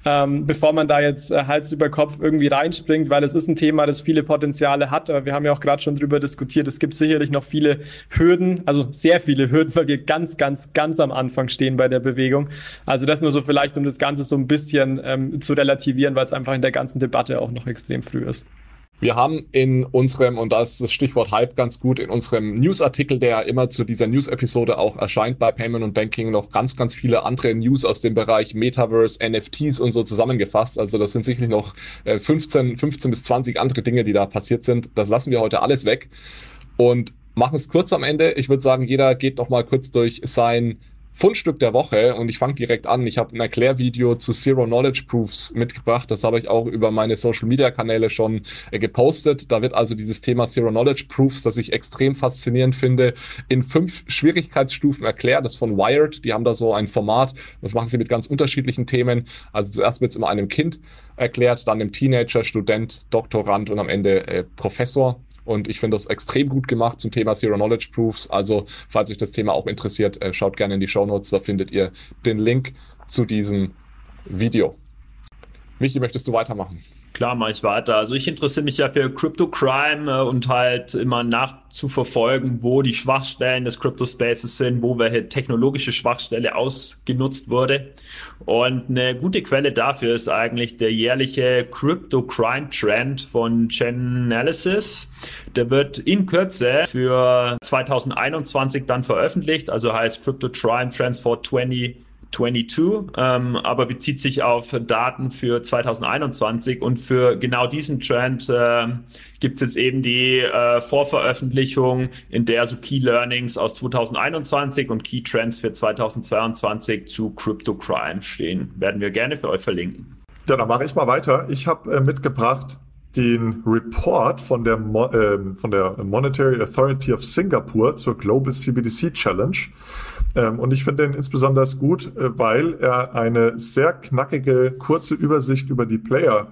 ähm, bevor man da jetzt äh, Hals über Kopf irgendwie reinspringt, weil es ist ein Thema, das viele Potenziale hat. Aber wir haben ja auch gerade schon drüber diskutiert. Es gibt sicherlich noch viele Hürden, also sehr viele Hürden, weil wir ganz, ganz, ganz am Anfang stehen bei der Bewegung. Also das nur so vielleicht, um das Ganze so ein bisschen ähm, zu relativieren, weil es einfach in der ganzen Debatte auch noch extrem früh ist. Wir haben in unserem, und da ist das Stichwort Hype ganz gut, in unserem Newsartikel, der immer zu dieser News-Episode auch erscheint bei Payment und Banking, noch ganz, ganz viele andere News aus dem Bereich Metaverse, NFTs und so zusammengefasst. Also das sind sicherlich noch 15, äh, 15 bis 20 andere Dinge, die da passiert sind. Das lassen wir heute alles weg und machen es kurz am Ende. Ich würde sagen, jeder geht noch mal kurz durch sein Fundstück der Woche und ich fange direkt an. Ich habe ein Erklärvideo zu Zero Knowledge Proofs mitgebracht. Das habe ich auch über meine Social Media Kanäle schon äh, gepostet. Da wird also dieses Thema Zero Knowledge Proofs, das ich extrem faszinierend finde, in fünf Schwierigkeitsstufen erklärt. Das ist von Wired. Die haben da so ein Format. Das machen sie mit ganz unterschiedlichen Themen. Also zuerst wird es immer einem Kind erklärt, dann dem Teenager, Student, Doktorand und am Ende äh, Professor. Und ich finde das extrem gut gemacht zum Thema Zero Knowledge Proofs. Also, falls euch das Thema auch interessiert, äh, schaut gerne in die Show Notes. Da findet ihr den Link zu diesem Video. Michi, möchtest du weitermachen? Klar, mache ich weiter. Also ich interessiere mich ja für Crypto Crime äh, und halt immer nachzuverfolgen, wo die Schwachstellen des Crypto Spaces sind, wo welche technologische Schwachstelle ausgenutzt wurde. Und eine gute Quelle dafür ist eigentlich der jährliche Crypto Crime Trend von Chainalysis. Der wird in Kürze für 2021 dann veröffentlicht, also heißt Crypto Crime Trends for 20 22, ähm, aber bezieht sich auf Daten für 2021 und für genau diesen Trend äh, gibt es jetzt eben die äh, Vorveröffentlichung, in der so Key Learnings aus 2021 und Key Trends für 2022 zu Crypto Crime stehen. Werden wir gerne für euch verlinken. Ja, dann mache ich mal weiter. Ich habe äh, mitgebracht den Report von der, Mo äh, von der Monetary Authority of Singapore zur Global CBDC Challenge. Ähm, und ich finde den insbesondere gut, äh, weil er eine sehr knackige, kurze Übersicht über die Player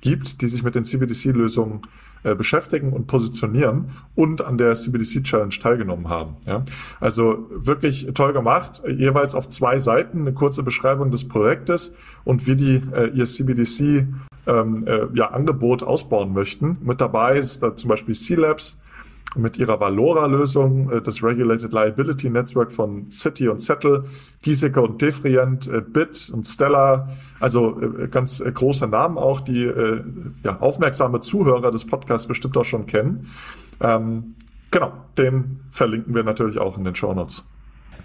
gibt, die sich mit den CBDC-Lösungen äh, beschäftigen und positionieren und an der CBDC Challenge teilgenommen haben. Ja? Also wirklich toll gemacht, jeweils auf zwei Seiten eine kurze Beschreibung des Projektes und wie die äh, ihr CBDC ähm, äh, ja, Angebot ausbauen möchten. Mit dabei ist da zum Beispiel C-Labs, mit ihrer Valora-Lösung, äh, das Regulated Liability Network von City und Settle, Giesecke und Defrient, äh, Bit und Stella, also äh, ganz große Namen auch, die ja, aufmerksame Zuhörer des Podcasts bestimmt auch schon kennen. Ähm, genau, den verlinken wir natürlich auch in den Show Notes.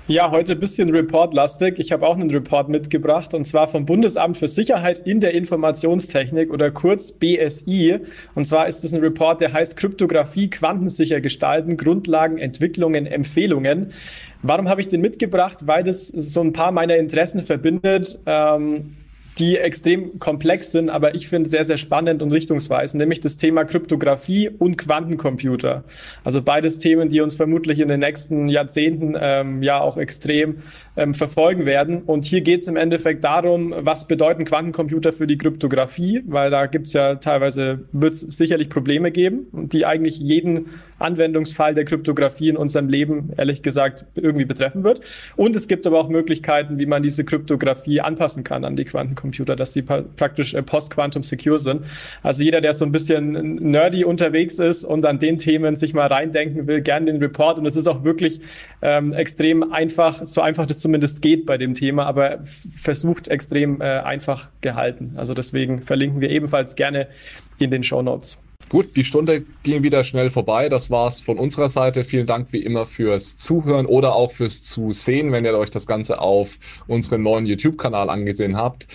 Ja, heute ein bisschen Report-lastig. Ich habe auch einen Report mitgebracht und zwar vom Bundesamt für Sicherheit in der Informationstechnik oder kurz BSI. Und zwar ist es ein Report, der heißt Kryptographie quantensicher gestalten, Grundlagen, Entwicklungen, Empfehlungen. Warum habe ich den mitgebracht? Weil das so ein paar meiner Interessen verbindet. Ähm, die extrem komplex sind, aber ich finde sehr, sehr spannend und richtungsweisend, nämlich das Thema Kryptographie und Quantencomputer. Also beides Themen, die uns vermutlich in den nächsten Jahrzehnten ähm, ja auch extrem ähm, verfolgen werden. Und hier geht es im Endeffekt darum, was bedeuten Quantencomputer für die Kryptographie, weil da gibt es ja teilweise, wird es sicherlich Probleme geben, die eigentlich jeden Anwendungsfall der Kryptographie in unserem Leben, ehrlich gesagt, irgendwie betreffen wird. Und es gibt aber auch Möglichkeiten, wie man diese Kryptographie anpassen kann an die Quantencomputer, dass die praktisch äh, post-quantum secure sind. Also jeder, der so ein bisschen nerdy unterwegs ist und an den Themen sich mal reindenken will, gerne den Report. Und es ist auch wirklich ähm, extrem einfach, so einfach das zumindest geht bei dem Thema, aber versucht extrem äh, einfach gehalten. Also deswegen verlinken wir ebenfalls gerne in den Show Notes. Gut, die Stunde ging wieder schnell vorbei. Das war's von unserer Seite. Vielen Dank wie immer fürs Zuhören oder auch fürs Zusehen, wenn ihr euch das Ganze auf unserem neuen YouTube-Kanal angesehen habt.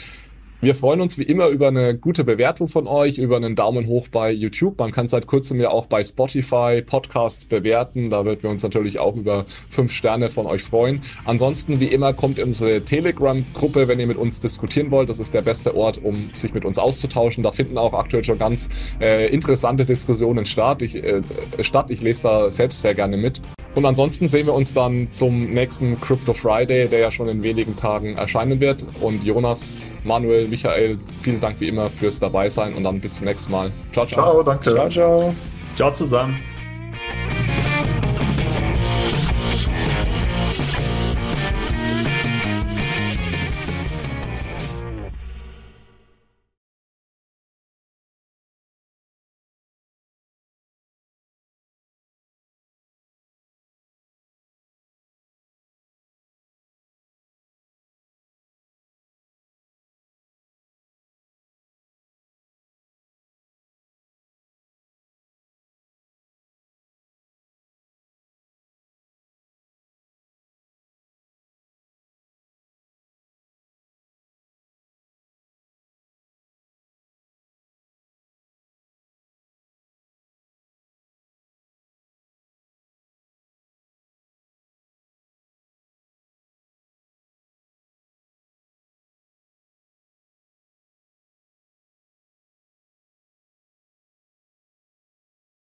Wir freuen uns wie immer über eine gute Bewertung von euch, über einen Daumen hoch bei YouTube. Man kann seit kurzem ja auch bei Spotify Podcasts bewerten. Da würden wir uns natürlich auch über fünf Sterne von euch freuen. Ansonsten, wie immer, kommt in unsere Telegram-Gruppe, wenn ihr mit uns diskutieren wollt. Das ist der beste Ort, um sich mit uns auszutauschen. Da finden auch aktuell schon ganz äh, interessante Diskussionen statt. Ich, äh, statt. ich lese da selbst sehr gerne mit. Und ansonsten sehen wir uns dann zum nächsten Crypto Friday, der ja schon in wenigen Tagen erscheinen wird. Und Jonas, Manuel, Michael, vielen Dank wie immer fürs Dabeisein und dann bis zum nächsten Mal. Ciao, ciao. Ciao, danke. Ciao, ciao. Ciao zusammen.